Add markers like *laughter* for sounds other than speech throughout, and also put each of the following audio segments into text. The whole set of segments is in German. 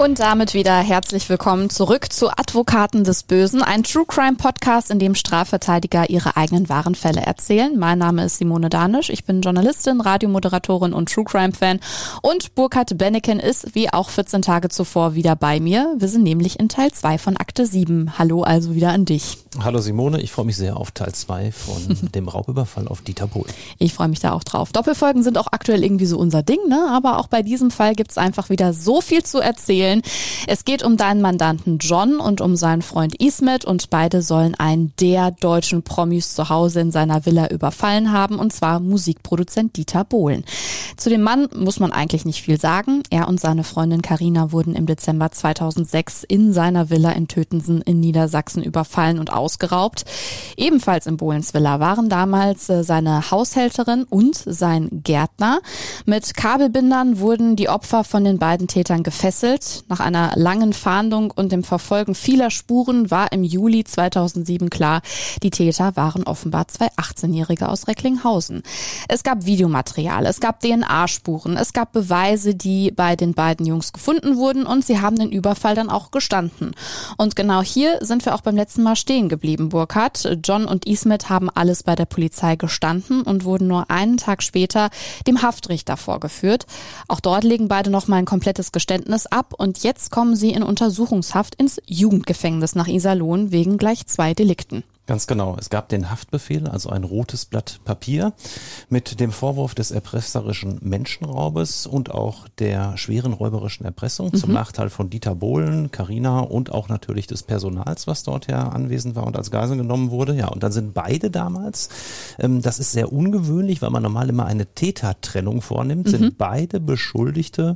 Und damit wieder herzlich willkommen zurück zu Advokaten des Bösen, ein True Crime Podcast, in dem Strafverteidiger ihre eigenen wahren Fälle erzählen. Mein Name ist Simone Danisch, ich bin Journalistin, Radiomoderatorin und True Crime Fan und Burkhard Benneken ist wie auch 14 Tage zuvor wieder bei mir. Wir sind nämlich in Teil 2 von Akte 7. Hallo also wieder an dich. Hallo Simone, ich freue mich sehr auf Teil 2 von *laughs* dem Raubüberfall auf Dieter Bohl. Ich freue mich da auch drauf. Doppelfolgen sind auch aktuell irgendwie so unser Ding, ne? aber auch bei diesem Fall gibt's einfach wieder so viel zu erzählen erzählen. Es geht um deinen Mandanten John und um seinen Freund Ismet und beide sollen einen der deutschen Promis zu Hause in seiner Villa überfallen haben und zwar Musikproduzent Dieter Bohlen. Zu dem Mann muss man eigentlich nicht viel sagen. Er und seine Freundin Karina wurden im Dezember 2006 in seiner Villa in Tötensen in Niedersachsen überfallen und ausgeraubt. Ebenfalls in Bohlens Villa waren damals äh, seine Haushälterin und sein Gärtner. Mit Kabelbindern wurden die Opfer von den beiden Tätern gefesselt. Nach einer langen Fahndung und dem Verfolgen vieler Spuren war im Juli 2007 klar, die Täter waren offenbar zwei 18-Jährige aus Recklinghausen. Es gab Videomaterial, es gab DNA-Spuren, es gab Beweise, die bei den beiden Jungs gefunden wurden und sie haben den Überfall dann auch gestanden. Und genau hier sind wir auch beim letzten Mal stehen geblieben, Burkhard. John und Ismet haben alles bei der Polizei gestanden und wurden nur einen Tag später dem Haftrichter vorgeführt. Auch dort legen beide noch mal ein komplettes Geständnis ab und und jetzt kommen sie in Untersuchungshaft ins Jugendgefängnis nach Iserlohn wegen gleich zwei Delikten. Ganz genau. Es gab den Haftbefehl, also ein rotes Blatt Papier mit dem Vorwurf des erpresserischen Menschenraubes und auch der schweren räuberischen Erpressung mhm. zum Nachteil von Dieter Bohlen, Carina und auch natürlich des Personals, was dort ja anwesend war und als Geisel genommen wurde. Ja, und dann sind beide damals, ähm, das ist sehr ungewöhnlich, weil man normal immer eine Tätertrennung vornimmt, mhm. sind beide Beschuldigte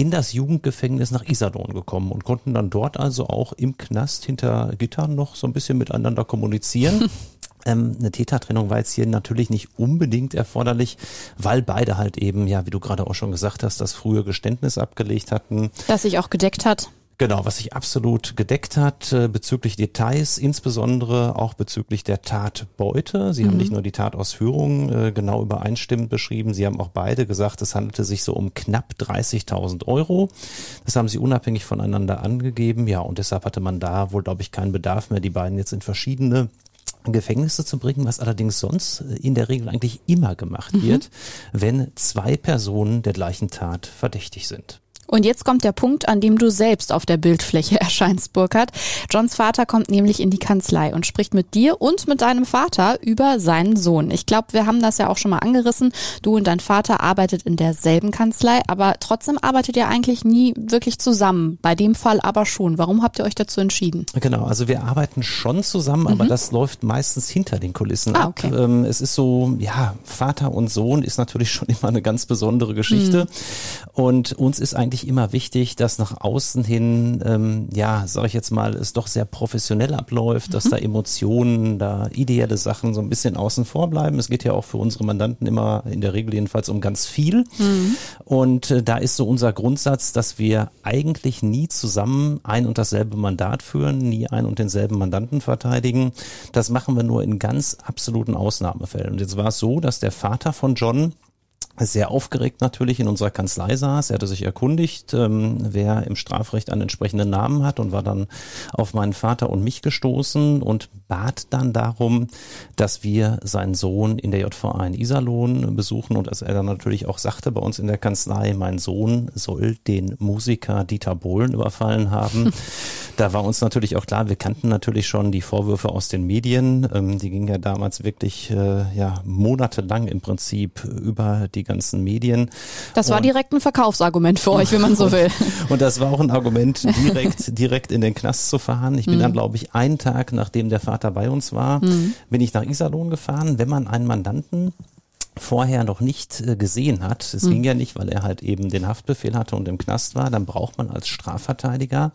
in das Jugendgefängnis nach Iserlohn gekommen und konnten dann dort also auch im Knast hinter Gittern noch so ein bisschen miteinander kommunizieren. *laughs* Ähm, eine Tätertrennung war jetzt hier natürlich nicht unbedingt erforderlich, weil beide halt eben, ja, wie du gerade auch schon gesagt hast, das frühe Geständnis abgelegt hatten. Das sich auch gedeckt hat. Genau, was sich absolut gedeckt hat äh, bezüglich Details, insbesondere auch bezüglich der Tatbeute. Sie mhm. haben nicht nur die Tatausführung äh, genau übereinstimmend beschrieben, Sie haben auch beide gesagt, es handelte sich so um knapp 30.000 Euro. Das haben Sie unabhängig voneinander angegeben. Ja, und deshalb hatte man da wohl, glaube ich, keinen Bedarf mehr, die beiden jetzt in verschiedene Gefängnisse zu bringen, was allerdings sonst äh, in der Regel eigentlich immer gemacht mhm. wird, wenn zwei Personen der gleichen Tat verdächtig sind. Und jetzt kommt der Punkt, an dem du selbst auf der Bildfläche *laughs* erscheinst, Burkhard. Johns Vater kommt nämlich in die Kanzlei und spricht mit dir und mit deinem Vater über seinen Sohn. Ich glaube, wir haben das ja auch schon mal angerissen. Du und dein Vater arbeitet in derselben Kanzlei, aber trotzdem arbeitet ihr eigentlich nie wirklich zusammen. Bei dem Fall aber schon. Warum habt ihr euch dazu entschieden? Genau, also wir arbeiten schon zusammen, mhm. aber das läuft meistens hinter den Kulissen ah, okay. ab. Ähm, es ist so, ja, Vater und Sohn ist natürlich *laughs* schon immer eine ganz besondere Geschichte. Mhm. Und uns ist eigentlich eigentlich immer wichtig, dass nach außen hin, ähm, ja, sage ich jetzt mal, es doch sehr professionell abläuft, dass mhm. da Emotionen, da ideelle Sachen so ein bisschen außen vor bleiben. Es geht ja auch für unsere Mandanten immer in der Regel jedenfalls um ganz viel. Mhm. Und äh, da ist so unser Grundsatz, dass wir eigentlich nie zusammen ein und dasselbe Mandat führen, nie ein und denselben Mandanten verteidigen. Das machen wir nur in ganz absoluten Ausnahmefällen. Und jetzt war es so, dass der Vater von John sehr aufgeregt natürlich in unserer Kanzlei saß. Er hatte sich erkundigt, ähm, wer im Strafrecht einen entsprechenden Namen hat und war dann auf meinen Vater und mich gestoßen und bat dann darum, dass wir seinen Sohn in der JVA in Iserlohn besuchen und als er dann natürlich auch sagte bei uns in der Kanzlei, mein Sohn soll den Musiker Dieter Bohlen überfallen haben. *laughs* da war uns natürlich auch klar, wir kannten natürlich schon die Vorwürfe aus den Medien. Ähm, die gingen ja damals wirklich äh, ja monatelang im Prinzip über die ganzen Medien. Das war und, direkt ein Verkaufsargument für euch, wenn man so *laughs* will. Und das war auch ein Argument, direkt, *laughs* direkt in den Knast zu fahren. Ich bin mhm. dann, glaube ich, einen Tag, nachdem der Vater bei uns war, mhm. bin ich nach Iserlohn gefahren. Wenn man einen Mandanten vorher noch nicht äh, gesehen hat, es mhm. ging ja nicht, weil er halt eben den Haftbefehl hatte und im Knast war, dann braucht man als Strafverteidiger,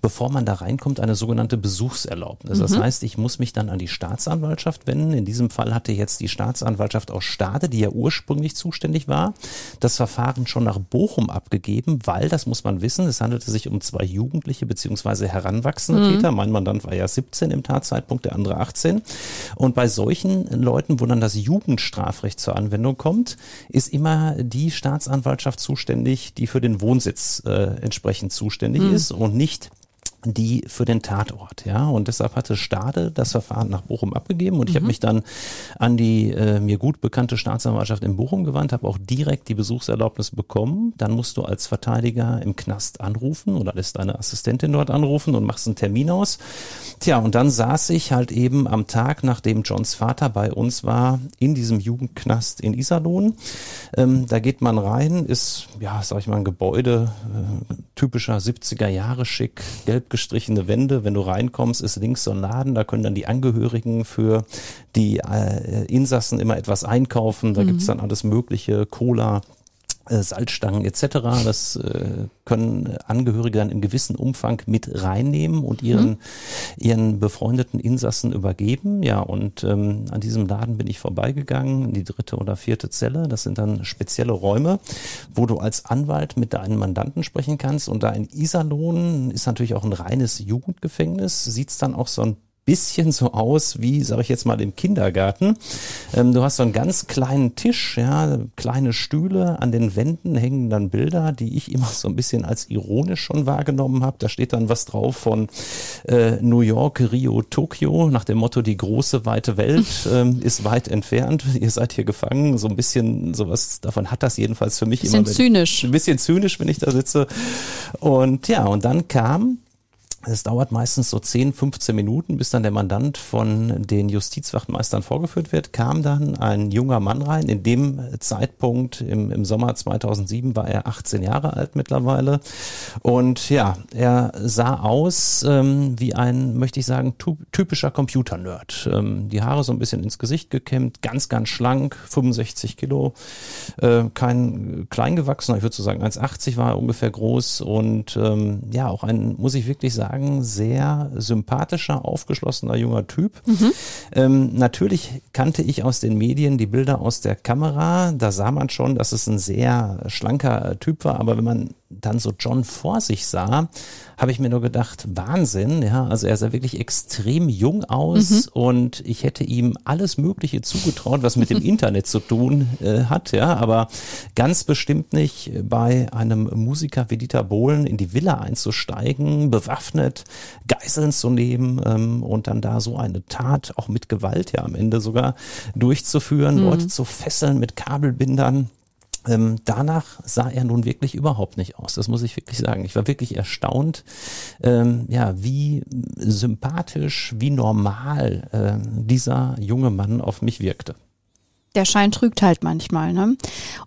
bevor man da reinkommt, eine sogenannte Besuchserlaubnis. Mhm. Das heißt, ich muss mich dann an die Staatsanwaltschaft wenden. In diesem Fall hatte jetzt die Staatsanwaltschaft aus Stade, die ja ursprünglich zuständig war, das Verfahren schon nach Bochum abgegeben, weil, das muss man wissen, es handelte sich um zwei Jugendliche beziehungsweise heranwachsende mhm. Täter. Mein Mandant war ja 17 im Tatzeitpunkt, der andere 18. Und bei solchen Leuten, wo dann das Jugendstrafrecht zur Anwendung kommt, ist immer die Staatsanwaltschaft zuständig, die für den Wohnsitz äh, entsprechend zuständig mhm. ist und nicht die für den Tatort, ja. Und deshalb hatte Stade das Verfahren nach Bochum abgegeben und ich mhm. habe mich dann an die äh, mir gut bekannte Staatsanwaltschaft in Bochum gewandt, habe auch direkt die Besuchserlaubnis bekommen. Dann musst du als Verteidiger im Knast anrufen oder lässt deine Assistentin dort anrufen und machst einen Termin aus. Tja, und dann saß ich halt eben am Tag, nachdem Johns Vater bei uns war, in diesem Jugendknast in Iserlohn. Ähm, da geht man rein, ist, ja, sag ich mal, ein Gebäude, äh, typischer 70er Jahre schick, gelb gestrichene Wände. Wenn du reinkommst, ist links so ein Laden, da können dann die Angehörigen für die äh, Insassen immer etwas einkaufen. Da mhm. gibt's dann alles Mögliche, Cola, Salzstangen etc. Das äh, können Angehörige dann im gewissen Umfang mit reinnehmen und ihren, mhm. ihren befreundeten Insassen übergeben. Ja, und ähm, an diesem Laden bin ich vorbeigegangen, in die dritte oder vierte Zelle. Das sind dann spezielle Räume, wo du als Anwalt mit deinen Mandanten sprechen kannst. Und da in Iserlohn ist natürlich auch ein reines Jugendgefängnis, sieht's dann auch so ein bisschen so aus wie, sage ich jetzt mal, im Kindergarten. Ähm, du hast so einen ganz kleinen Tisch, ja, kleine Stühle, an den Wänden hängen dann Bilder, die ich immer so ein bisschen als ironisch schon wahrgenommen habe. Da steht dann was drauf von äh, New York, Rio, Tokio, nach dem Motto, die große, weite Welt *laughs* ähm, ist weit entfernt. Ihr seid hier gefangen. So ein bisschen sowas, davon hat das jedenfalls für mich bisschen immer. Bisschen zynisch. Ein bisschen zynisch, wenn ich da sitze. Und ja, und dann kam es dauert meistens so 10, 15 Minuten, bis dann der Mandant von den Justizwachtmeistern vorgeführt wird. Kam dann ein junger Mann rein. In dem Zeitpunkt im, im Sommer 2007 war er 18 Jahre alt mittlerweile. Und ja, er sah aus ähm, wie ein, möchte ich sagen, typischer Computer-Nerd. Ähm, die Haare so ein bisschen ins Gesicht gekämmt, ganz, ganz schlank, 65 Kilo, äh, kein kleingewachsener, ich würde so sagen 1,80 war er ungefähr groß und ähm, ja, auch ein, muss ich wirklich sagen, sagen, sehr sympathischer, aufgeschlossener junger Typ. Mhm. Ähm, natürlich kannte ich aus den Medien die Bilder aus der Kamera. Da sah man schon, dass es ein sehr schlanker Typ war. Aber wenn man dann so John vor sich sah, habe ich mir nur gedacht, Wahnsinn, ja, also er sah wirklich extrem jung aus mhm. und ich hätte ihm alles Mögliche zugetraut, was mit dem *laughs* Internet zu tun äh, hat, ja, aber ganz bestimmt nicht bei einem Musiker wie Dieter Bohlen in die Villa einzusteigen, bewaffnet, Geiseln zu nehmen ähm, und dann da so eine Tat, auch mit Gewalt ja am Ende sogar, durchzuführen, mhm. Leute zu fesseln mit Kabelbindern. Ähm, danach sah er nun wirklich überhaupt nicht aus. Das muss ich wirklich sagen. Ich war wirklich erstaunt, ähm, ja, wie sympathisch, wie normal äh, dieser junge Mann auf mich wirkte der Schein trügt halt manchmal. Ne?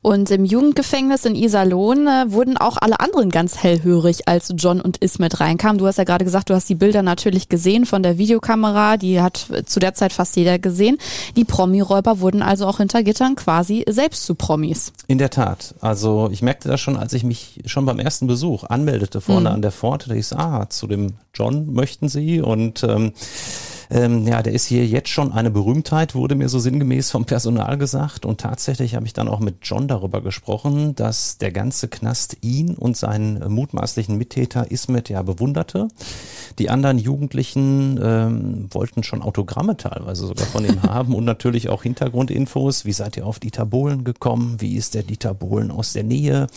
Und im Jugendgefängnis in Iserlohn äh, wurden auch alle anderen ganz hellhörig, als John und Ismet reinkamen. Du hast ja gerade gesagt, du hast die Bilder natürlich gesehen von der Videokamera. Die hat zu der Zeit fast jeder gesehen. Die Promi-Räuber wurden also auch hinter Gittern quasi selbst zu Promis. In der Tat. Also ich merkte das schon, als ich mich schon beim ersten Besuch anmeldete vorne mhm. an der Pforte. Da ich so, ah, zu dem John möchten Sie und ähm, ähm, ja, der ist hier jetzt schon eine Berühmtheit, wurde mir so sinngemäß vom Personal gesagt. Und tatsächlich habe ich dann auch mit John darüber gesprochen, dass der ganze Knast ihn und seinen mutmaßlichen Mittäter Ismet ja bewunderte. Die anderen Jugendlichen ähm, wollten schon Autogramme teilweise sogar von ihm *laughs* haben und natürlich auch Hintergrundinfos. Wie seid ihr auf Dieter Bohlen gekommen? Wie ist der Dieter Bohlen aus der Nähe?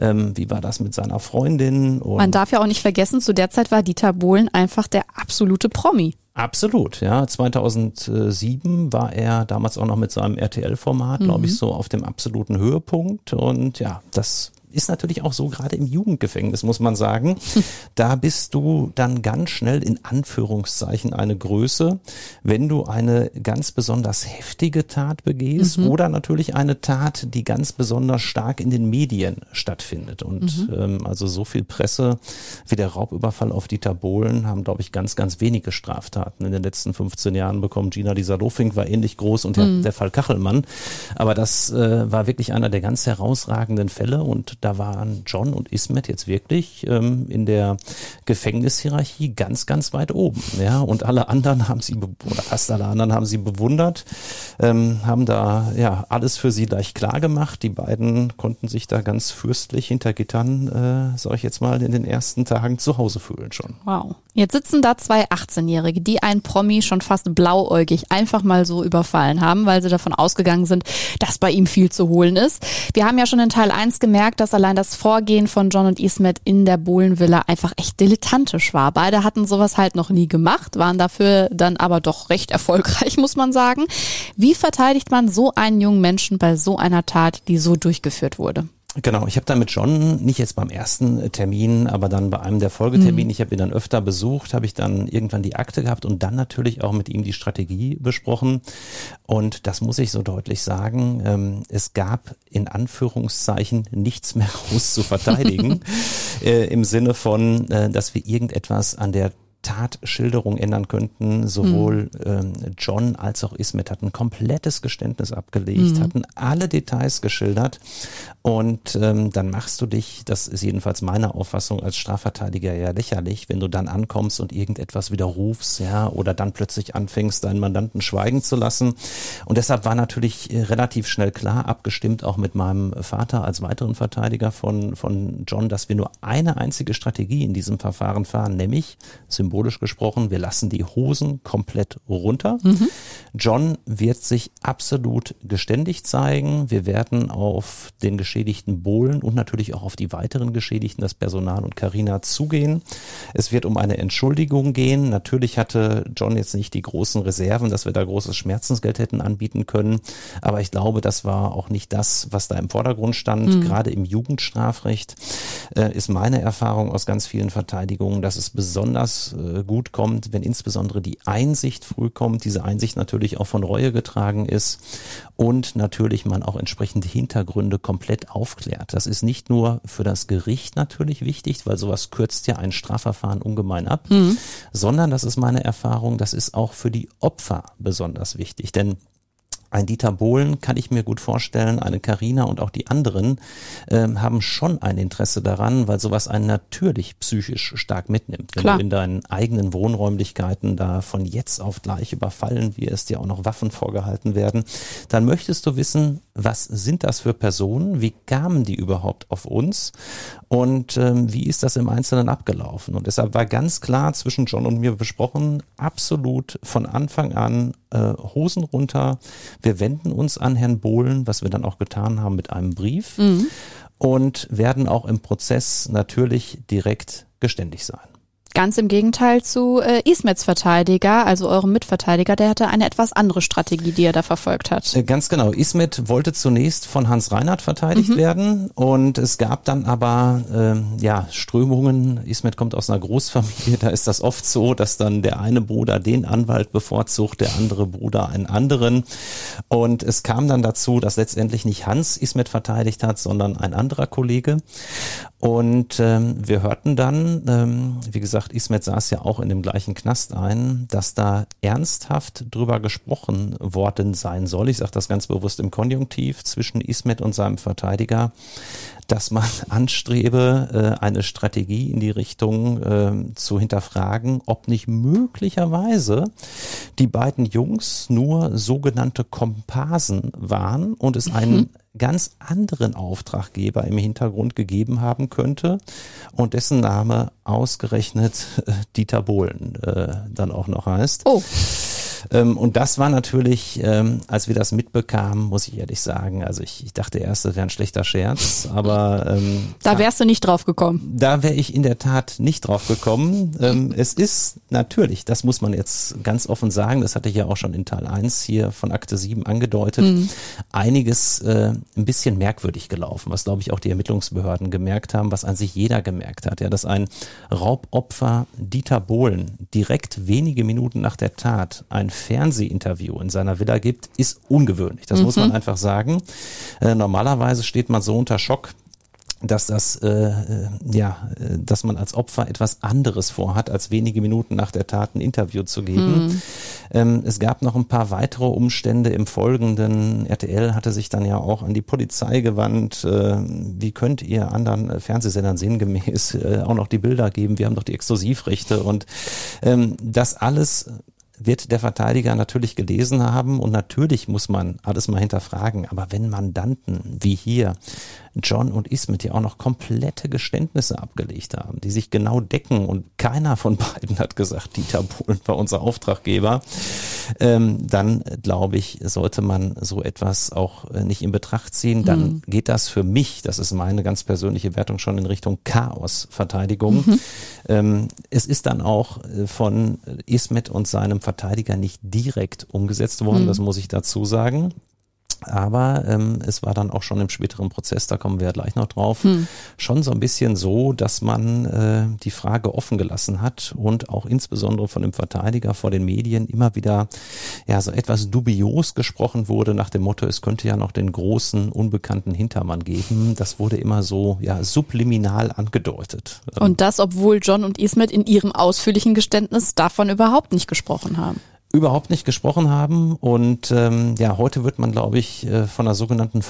Ähm, wie war das mit seiner Freundin? Und Man darf ja auch nicht vergessen, zu der Zeit war Dieter Bohlen einfach der absolute Promi. Absolut, ja. 2007 war er damals auch noch mit seinem RTL-Format, mhm. glaube ich, so auf dem absoluten Höhepunkt. Und ja, das ist natürlich auch so gerade im Jugendgefängnis, muss man sagen. *laughs* Da bist du dann ganz schnell in Anführungszeichen eine Größe, wenn du eine ganz besonders heftige Tat begehst mhm. oder natürlich eine Tat, die ganz besonders stark in den Medien stattfindet. Und mhm. ähm, also so viel Presse wie der Raubüberfall auf Dieter Bohlen haben, glaube ich, ganz, ganz wenige Straftaten in den letzten 15 Jahren bekommen. Gina Lisa Lofink war ähnlich groß und mhm. der, der, Fall Kachelmann. Aber das äh, war wirklich einer der ganz herausragenden Fälle und da waren John und Ismet jetzt wirklich ähm, in der Gefängnishierarchie ganz, ganz weit oben. Ja, und alle anderen haben sie, oder fast alle anderen haben sie bewundert, ähm, haben da ja alles für sie gleich klar gemacht. Die beiden konnten sich da ganz fürstlich hinter Gittern, äh, sag ich jetzt mal, in den ersten Tagen zu Hause fühlen schon. Wow. Jetzt sitzen da zwei 18-Jährige, die ein Promi schon fast blauäugig einfach mal so überfallen haben, weil sie davon ausgegangen sind, dass bei ihm viel zu holen ist. Wir haben ja schon in Teil 1 gemerkt, dass allein das Vorgehen von John und Ismet in der Bohlenvilla einfach echt dilettantisch war. Beide hatten sowas halt noch nie gemacht, waren dafür dann aber doch recht erfolgreich, *laughs* muss man sagen. Wie verteidigt man so einen jungen Menschen bei so einer Tat, die so durchgeführt wurde? Genau, ich habe da mit John, nicht jetzt beim ersten Termin, aber dann bei einem der Folgetermine, mhm. ich habe ihn dann öfter besucht, habe ich dann irgendwann die Akte gehabt und dann natürlich auch mit ihm die Strategie besprochen. Und das muss ich so deutlich sagen, ähm, es gab in Anführungszeichen nichts mehr *laughs* groß zu verteidigen, *laughs* äh, im Sinne von, äh, dass wir irgendetwas an der Tatschilderung ändern könnten. Sowohl mhm. ähm, John als auch Ismet hatten komplettes Geständnis abgelegt, mhm. hatten alle Details geschildert. Und ähm, dann machst du dich, das ist jedenfalls meine Auffassung als Strafverteidiger ja lächerlich, wenn du dann ankommst und irgendetwas widerrufst, ja, oder dann plötzlich anfängst, deinen Mandanten schweigen zu lassen. Und deshalb war natürlich äh, relativ schnell klar, abgestimmt auch mit meinem Vater als weiteren Verteidiger von, von John, dass wir nur eine einzige Strategie in diesem Verfahren fahren, nämlich symbolisch gesprochen, wir lassen die Hosen komplett runter. Mhm. John wird sich absolut geständig zeigen. Wir werden auf den geschädigten Bohlen und natürlich auch auf die weiteren Geschädigten, das Personal und Karina zugehen. Es wird um eine Entschuldigung gehen. Natürlich hatte John jetzt nicht die großen Reserven, dass wir da großes Schmerzensgeld hätten anbieten können. Aber ich glaube, das war auch nicht das, was da im Vordergrund stand. Mhm. Gerade im Jugendstrafrecht äh, ist meine Erfahrung aus ganz vielen Verteidigungen, dass es besonders äh, gut kommt, wenn insbesondere die Einsicht früh kommt, diese Einsicht natürlich auch von Reue getragen ist und natürlich man auch entsprechende Hintergründe komplett aufklärt. Das ist nicht nur für das Gericht natürlich wichtig, weil sowas kürzt ja ein Strafverfahren ungemein ab, mhm. sondern das ist meine Erfahrung, das ist auch für die Opfer besonders wichtig. Denn ein Dieter Bohlen kann ich mir gut vorstellen, eine Karina und auch die anderen ähm, haben schon ein Interesse daran, weil sowas einen natürlich psychisch stark mitnimmt. Wenn Klar. du in deinen eigenen Wohnräumlichkeiten da von jetzt auf gleich überfallen wirst, dir auch noch Waffen vorgehalten werden, dann möchtest du wissen, was sind das für Personen, wie kamen die überhaupt auf uns und ähm, wie ist das im Einzelnen abgelaufen. Und deshalb war ganz klar zwischen John und mir besprochen, absolut von Anfang an äh, Hosen runter. Wir wenden uns an Herrn Bohlen, was wir dann auch getan haben mit einem Brief mhm. und werden auch im Prozess natürlich direkt geständig sein. Ganz im Gegenteil zu äh, Ismets Verteidiger, also eurem Mitverteidiger, der hatte eine etwas andere Strategie, die er da verfolgt hat. Äh, ganz genau. Ismet wollte zunächst von Hans Reinhardt verteidigt mhm. werden und es gab dann aber äh, ja Strömungen. Ismet kommt aus einer Großfamilie, da ist das oft so, dass dann der eine Bruder den Anwalt bevorzugt, der andere Bruder einen anderen. Und es kam dann dazu, dass letztendlich nicht Hans Ismet verteidigt hat, sondern ein anderer Kollege. Und ähm, wir hörten dann, ähm, wie gesagt, Ismet saß ja auch in dem gleichen Knast ein, dass da ernsthaft drüber gesprochen worden sein soll. Ich sage das ganz bewusst im Konjunktiv zwischen Ismet und seinem Verteidiger, dass man *laughs* anstrebe, äh, eine Strategie in die Richtung äh, zu hinterfragen, ob nicht möglicherweise die beiden Jungs nur sogenannte Komparsen waren und es einen mhm ganz anderen Auftraggeber im Hintergrund gegeben haben könnte und dessen Name ausgerechnet äh, Dieter Bohlen äh, dann auch noch heißt. Oh. Ähm, und das war natürlich, ähm, als wir das mitbekamen, muss ich ehrlich sagen, also ich, ich dachte erst, das wäre ein schlechter Scherz, aber ähm, da wärst du nicht drauf gekommen. Da wäre ich in der Tat nicht drauf gekommen. Ähm, *laughs* es ist natürlich, das muss man jetzt ganz offen sagen, das hatte ich ja auch schon in Teil 1 hier von Akte 7 angedeutet, mhm. einiges äh, ein bisschen merkwürdig gelaufen, was glaube ich auch die Ermittlungsbehörden gemerkt haben, was an sich jeder gemerkt hat, ja, dass ein Raubopfer Dieter Bohlen direkt wenige Minuten nach der Tat ein Fernsehinterview in seiner Villa gibt, ist ungewöhnlich. Das mhm. muss man einfach sagen. Äh, normalerweise steht man so unter Schock, dass das äh, äh ja, äh, dass man als Opfer etwas anderes vorhat, als wenige Minuten nach der Tat ein Interview zu geben. Mhm. Ähm, es gab noch ein paar weitere Umstände im Folgenden. RTL hatte sich dann ja auch an die Polizei gewandt. Äh, wie könnt ihr anderen Fernsehsendern sinngemäß äh, auch noch die Bilder geben? Wir haben doch die Exklusivrechte und ähm, das alles wird der Verteidiger natürlich gelesen haben und natürlich muss man alles mal hinterfragen. Aber wenn Mandanten wie hier John und Ismet ja auch noch komplette Geständnisse abgelegt haben, die sich genau decken und keiner von beiden hat gesagt, Dieter Bohlen war unser Auftraggeber, ähm, dann glaube ich, sollte man so etwas auch äh, nicht in Betracht ziehen. Dann mhm. geht das für mich, das ist meine ganz persönliche Wertung, schon in Richtung Chaosverteidigung. Mhm. Ähm, es ist dann auch äh, von Ismet und seinem Verteidiger nicht direkt umgesetzt worden, mhm. das muss ich dazu sagen. Aber ähm, es war dann auch schon im späteren Prozess, da kommen wir ja gleich noch drauf, hm. schon so ein bisschen so, dass man äh, die Frage offen gelassen hat und auch insbesondere von dem Verteidiger vor den Medien immer wieder ja so etwas dubios gesprochen wurde nach dem Motto, es könnte ja noch den großen unbekannten Hintermann geben. Das wurde immer so ja subliminal angedeutet. Und das, obwohl John und Ismet in ihrem ausführlichen Geständnis davon überhaupt nicht gesprochen haben überhaupt nicht gesprochen haben. Und ähm, ja, heute wird man, glaube ich, äh, von einer sogenannten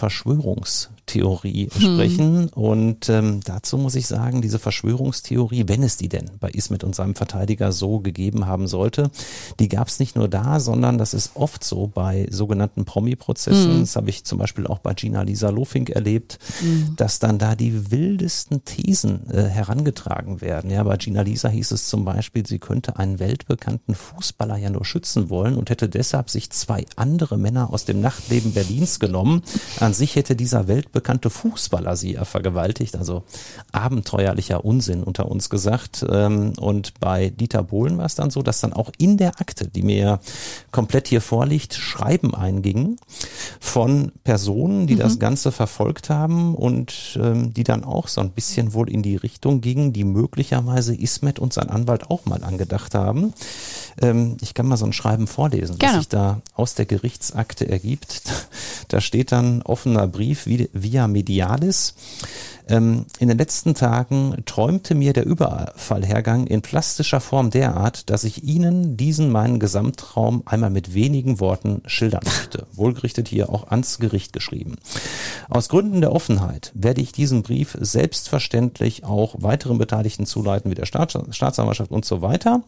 Verschwörungstheorie hm. sprechen. Und ähm, dazu muss ich sagen, diese Verschwörungstheorie, wenn es die denn bei Ismet und seinem Verteidiger so gegeben haben sollte, die gab es nicht nur da, sondern das ist oft so bei sogenannten Promi-Prozessen. Hm. Das habe ich zum Beispiel auch bei Gina Lisa Lofink erlebt, hm. dass dann da die wildesten Thesen äh, herangetragen werden. Ja, bei Gina Lisa hieß es zum Beispiel, sie könnte einen weltbekannten Fußballer ja nur schützen schützen wollen und hätte deshalb sich zwei andere Männer aus dem Nachtleben Berlins genommen. An sich hätte dieser weltbekannte Fußballer sie ja vergewaltigt, also abenteuerlicher Unsinn unter uns gesagt. Ähm, und bei Dieter Bohlen war es dann so, dass dann auch in der Akte, die mir komplett hier vorliegt, Schreiben eingingen von Personen, die mhm. das Ganze verfolgt haben und ähm, die dann auch so ein bisschen wohl in die Richtung gingen, die möglicherweise Ismet und sein Anwalt auch mal angedacht haben. Ähm, ich kann mal so ein Schreiben vorlesen, Gerne. was sich da aus der Gerichtsakte ergibt. *laughs* Da steht dann offener Brief via Medialis. Ähm, in den letzten Tagen träumte mir der Überfallhergang in plastischer Form derart, dass ich Ihnen diesen meinen Gesamtraum einmal mit wenigen Worten schildern möchte. Wohlgerichtet hier auch ans Gericht geschrieben. Aus Gründen der Offenheit werde ich diesen Brief selbstverständlich auch weiteren Beteiligten zuleiten, wie der Staats Staatsanwaltschaft und so weiter.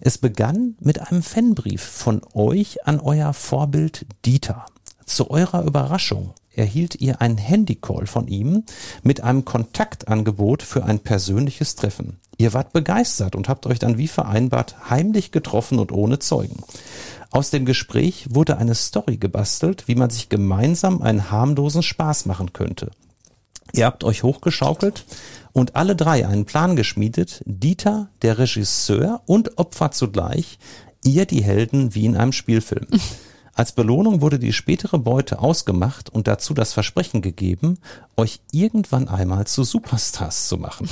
Es begann mit einem Fanbrief von euch an euer Vorbild Dieter. Zu eurer Überraschung erhielt ihr ein Handycall von ihm mit einem Kontaktangebot für ein persönliches Treffen. Ihr wart begeistert und habt euch dann wie vereinbart heimlich getroffen und ohne Zeugen. Aus dem Gespräch wurde eine Story gebastelt, wie man sich gemeinsam einen harmlosen Spaß machen könnte. Ihr habt euch hochgeschaukelt und alle drei einen Plan geschmiedet, Dieter, der Regisseur und Opfer zugleich, ihr die Helden wie in einem Spielfilm. *laughs* Als Belohnung wurde die spätere Beute ausgemacht und dazu das Versprechen gegeben, euch irgendwann einmal zu Superstars zu machen.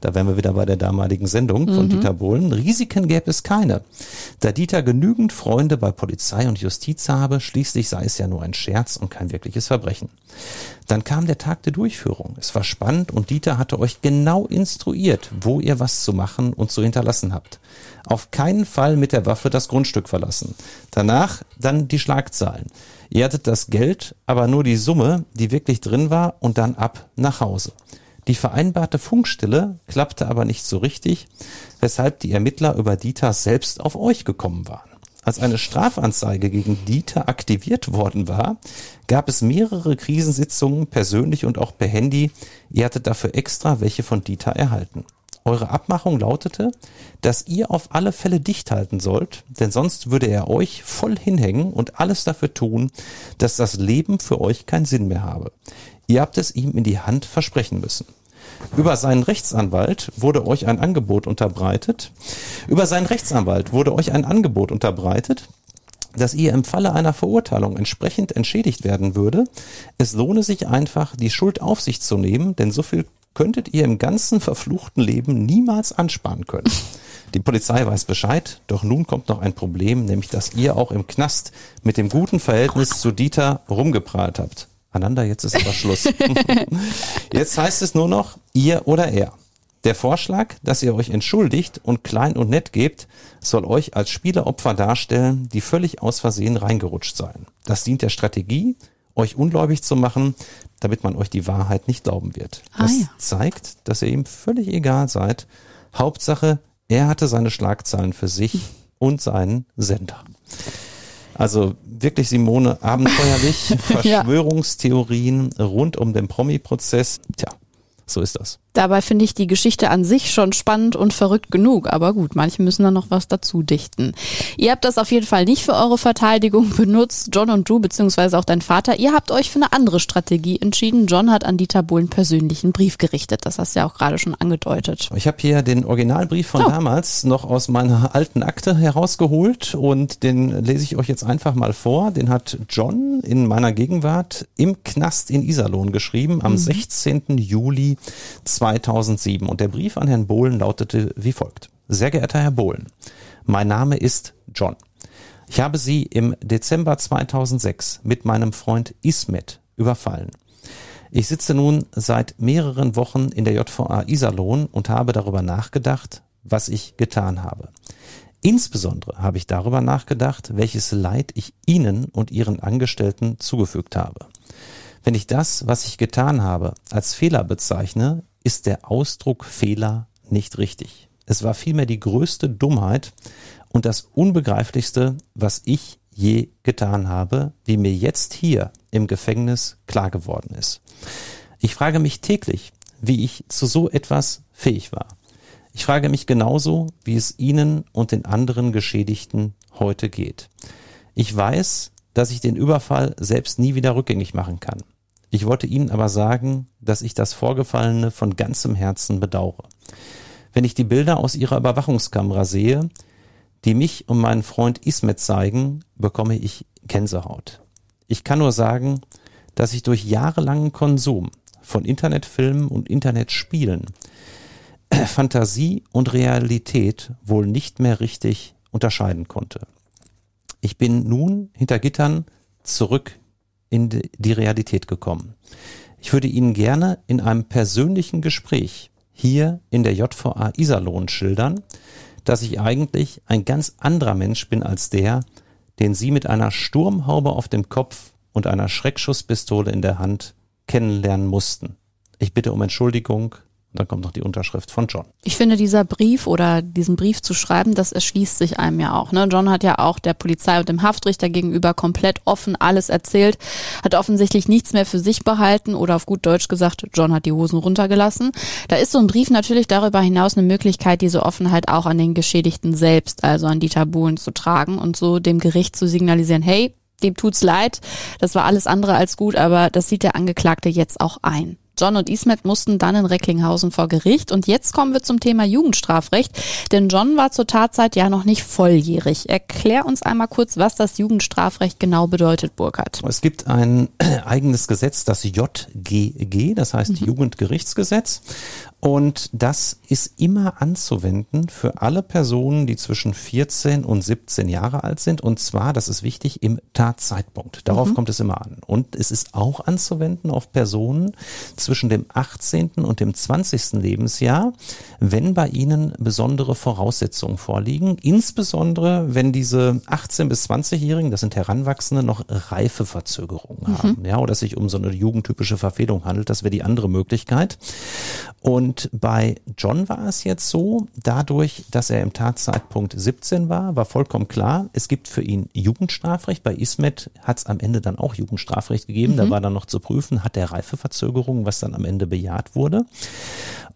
Da wären wir wieder bei der damaligen Sendung von mhm. Dieter Bohlen. Risiken gäbe es keine. Da Dieter genügend Freunde bei Polizei und Justiz habe, schließlich sei es ja nur ein Scherz und kein wirkliches Verbrechen. Dann kam der Tag der Durchführung. Es war spannend und Dieter hatte euch genau instruiert, wo ihr was zu machen und zu hinterlassen habt. Auf keinen Fall mit der Waffe das Grundstück verlassen. Danach dann die Schlagzeilen. Ihr hattet das Geld, aber nur die Summe, die wirklich drin war und dann ab nach Hause. Die vereinbarte Funkstille klappte aber nicht so richtig, weshalb die Ermittler über Dieter selbst auf euch gekommen waren. Als eine Strafanzeige gegen Dieter aktiviert worden war, gab es mehrere Krisensitzungen, persönlich und auch per Handy. Ihr hattet dafür extra welche von Dieter erhalten. Eure Abmachung lautete, dass ihr auf alle Fälle dicht halten sollt, denn sonst würde er euch voll hinhängen und alles dafür tun, dass das Leben für euch keinen Sinn mehr habe. Ihr habt es ihm in die Hand versprechen müssen. Über seinen Rechtsanwalt wurde euch ein Angebot unterbreitet. Über seinen Rechtsanwalt wurde euch ein Angebot unterbreitet, dass ihr im Falle einer Verurteilung entsprechend entschädigt werden würde. Es lohne sich einfach, die Schuld auf sich zu nehmen, denn so viel könntet ihr im ganzen verfluchten Leben niemals ansparen können. Die Polizei weiß Bescheid, doch nun kommt noch ein Problem, nämlich dass ihr auch im Knast mit dem guten Verhältnis zu Dieter rumgeprahlt habt. Ananda, jetzt ist aber Schluss. *laughs* jetzt heißt es nur noch ihr oder er. Der Vorschlag, dass ihr euch entschuldigt und klein und nett gebt, soll euch als Spieleropfer darstellen, die völlig aus Versehen reingerutscht seien. Das dient der Strategie, euch ungläubig zu machen, damit man euch die Wahrheit nicht glauben wird. Ah, das ja. zeigt, dass ihr ihm völlig egal seid. Hauptsache, er hatte seine Schlagzeilen für sich *laughs* und seinen Sender. Also wirklich, Simone, abenteuerlich, *laughs* Verschwörungstheorien rund um den Promi-Prozess. Tja, so ist das. Dabei finde ich die Geschichte an sich schon spannend und verrückt genug. Aber gut, manche müssen da noch was dazu dichten. Ihr habt das auf jeden Fall nicht für eure Verteidigung benutzt. John und du, beziehungsweise auch dein Vater, ihr habt euch für eine andere Strategie entschieden. John hat an Dieter Bohlen persönlichen Brief gerichtet. Das hast du ja auch gerade schon angedeutet. Ich habe hier den Originalbrief von oh. damals noch aus meiner alten Akte herausgeholt und den lese ich euch jetzt einfach mal vor. Den hat John in meiner Gegenwart im Knast in Iserlohn geschrieben am mhm. 16. Juli 2020. 2007 und der Brief an Herrn Bohlen lautete wie folgt. Sehr geehrter Herr Bohlen, mein Name ist John. Ich habe Sie im Dezember 2006 mit meinem Freund Ismet überfallen. Ich sitze nun seit mehreren Wochen in der JVA Iserlohn und habe darüber nachgedacht, was ich getan habe. Insbesondere habe ich darüber nachgedacht, welches Leid ich Ihnen und Ihren Angestellten zugefügt habe. Wenn ich das, was ich getan habe, als Fehler bezeichne, ist der Ausdruck Fehler nicht richtig. Es war vielmehr die größte Dummheit und das Unbegreiflichste, was ich je getan habe, wie mir jetzt hier im Gefängnis klar geworden ist. Ich frage mich täglich, wie ich zu so etwas fähig war. Ich frage mich genauso, wie es Ihnen und den anderen Geschädigten heute geht. Ich weiß, dass ich den Überfall selbst nie wieder rückgängig machen kann. Ich wollte Ihnen aber sagen, dass ich das Vorgefallene von ganzem Herzen bedauere. Wenn ich die Bilder aus Ihrer Überwachungskamera sehe, die mich und meinen Freund Ismet zeigen, bekomme ich Gänsehaut. Ich kann nur sagen, dass ich durch jahrelangen Konsum von Internetfilmen und Internetspielen Fantasie und Realität wohl nicht mehr richtig unterscheiden konnte. Ich bin nun hinter Gittern zurück in die Realität gekommen. Ich würde Ihnen gerne in einem persönlichen Gespräch hier in der JVA Iserlohn schildern, dass ich eigentlich ein ganz anderer Mensch bin als der, den Sie mit einer Sturmhaube auf dem Kopf und einer Schreckschusspistole in der Hand kennenlernen mussten. Ich bitte um Entschuldigung dann kommt noch die Unterschrift von John. Ich finde, dieser Brief oder diesen Brief zu schreiben, das erschließt sich einem ja auch. Ne? John hat ja auch der Polizei und dem Haftrichter gegenüber komplett offen alles erzählt, hat offensichtlich nichts mehr für sich behalten oder auf gut Deutsch gesagt, John hat die Hosen runtergelassen. Da ist so ein Brief natürlich darüber hinaus eine Möglichkeit, diese Offenheit auch an den Geschädigten selbst, also an Dieter Bohlen zu tragen und so dem Gericht zu signalisieren, hey, dem tut's leid, das war alles andere als gut, aber das sieht der Angeklagte jetzt auch ein. John und Ismet mussten dann in Recklinghausen vor Gericht. Und jetzt kommen wir zum Thema Jugendstrafrecht. Denn John war zur Tatzeit ja noch nicht volljährig. Erklär uns einmal kurz, was das Jugendstrafrecht genau bedeutet, Burkhard. Es gibt ein *clears throat* eigenes Gesetz, das JGG, das heißt mhm. Jugendgerichtsgesetz. Und das ist immer anzuwenden für alle Personen, die zwischen 14 und 17 Jahre alt sind. Und zwar, das ist wichtig, im Tatzeitpunkt. Darauf mhm. kommt es immer an. Und es ist auch anzuwenden auf Personen zwischen dem 18. und dem 20. Lebensjahr, wenn bei ihnen besondere Voraussetzungen vorliegen. Insbesondere, wenn diese 18 bis 20-Jährigen, das sind Heranwachsende, noch Reifeverzögerungen mhm. haben. Ja, oder es sich um so eine jugendtypische Verfehlung handelt. Das wäre die andere Möglichkeit. Und bei John war es jetzt so, dadurch, dass er im Tatzeitpunkt 17 war, war vollkommen klar, es gibt für ihn Jugendstrafrecht. Bei Ismet hat es am Ende dann auch Jugendstrafrecht gegeben. Mhm. Da war dann noch zu prüfen, hat er Reifeverzögerungen, was dann am Ende bejaht wurde.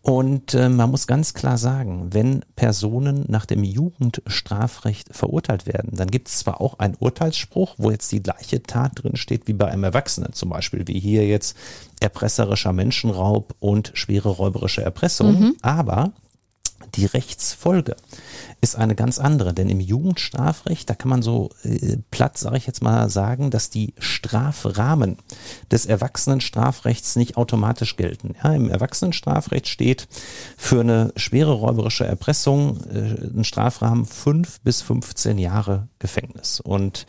Und äh, man muss ganz klar sagen, wenn Personen nach dem Jugendstrafrecht verurteilt werden, dann gibt es zwar auch einen Urteilsspruch, wo jetzt die gleiche Tat drin steht wie bei einem Erwachsenen, zum Beispiel wie hier jetzt erpresserischer Menschenraub und schwere räuberische Erpressung, mhm. aber die Rechtsfolge ist eine ganz andere, denn im Jugendstrafrecht, da kann man so äh, platt, sage ich jetzt mal, sagen, dass die Strafrahmen des Erwachsenenstrafrechts nicht automatisch gelten. Ja, Im Erwachsenenstrafrecht steht für eine schwere räuberische Erpressung äh, ein Strafrahmen fünf bis 15 Jahre Gefängnis. Und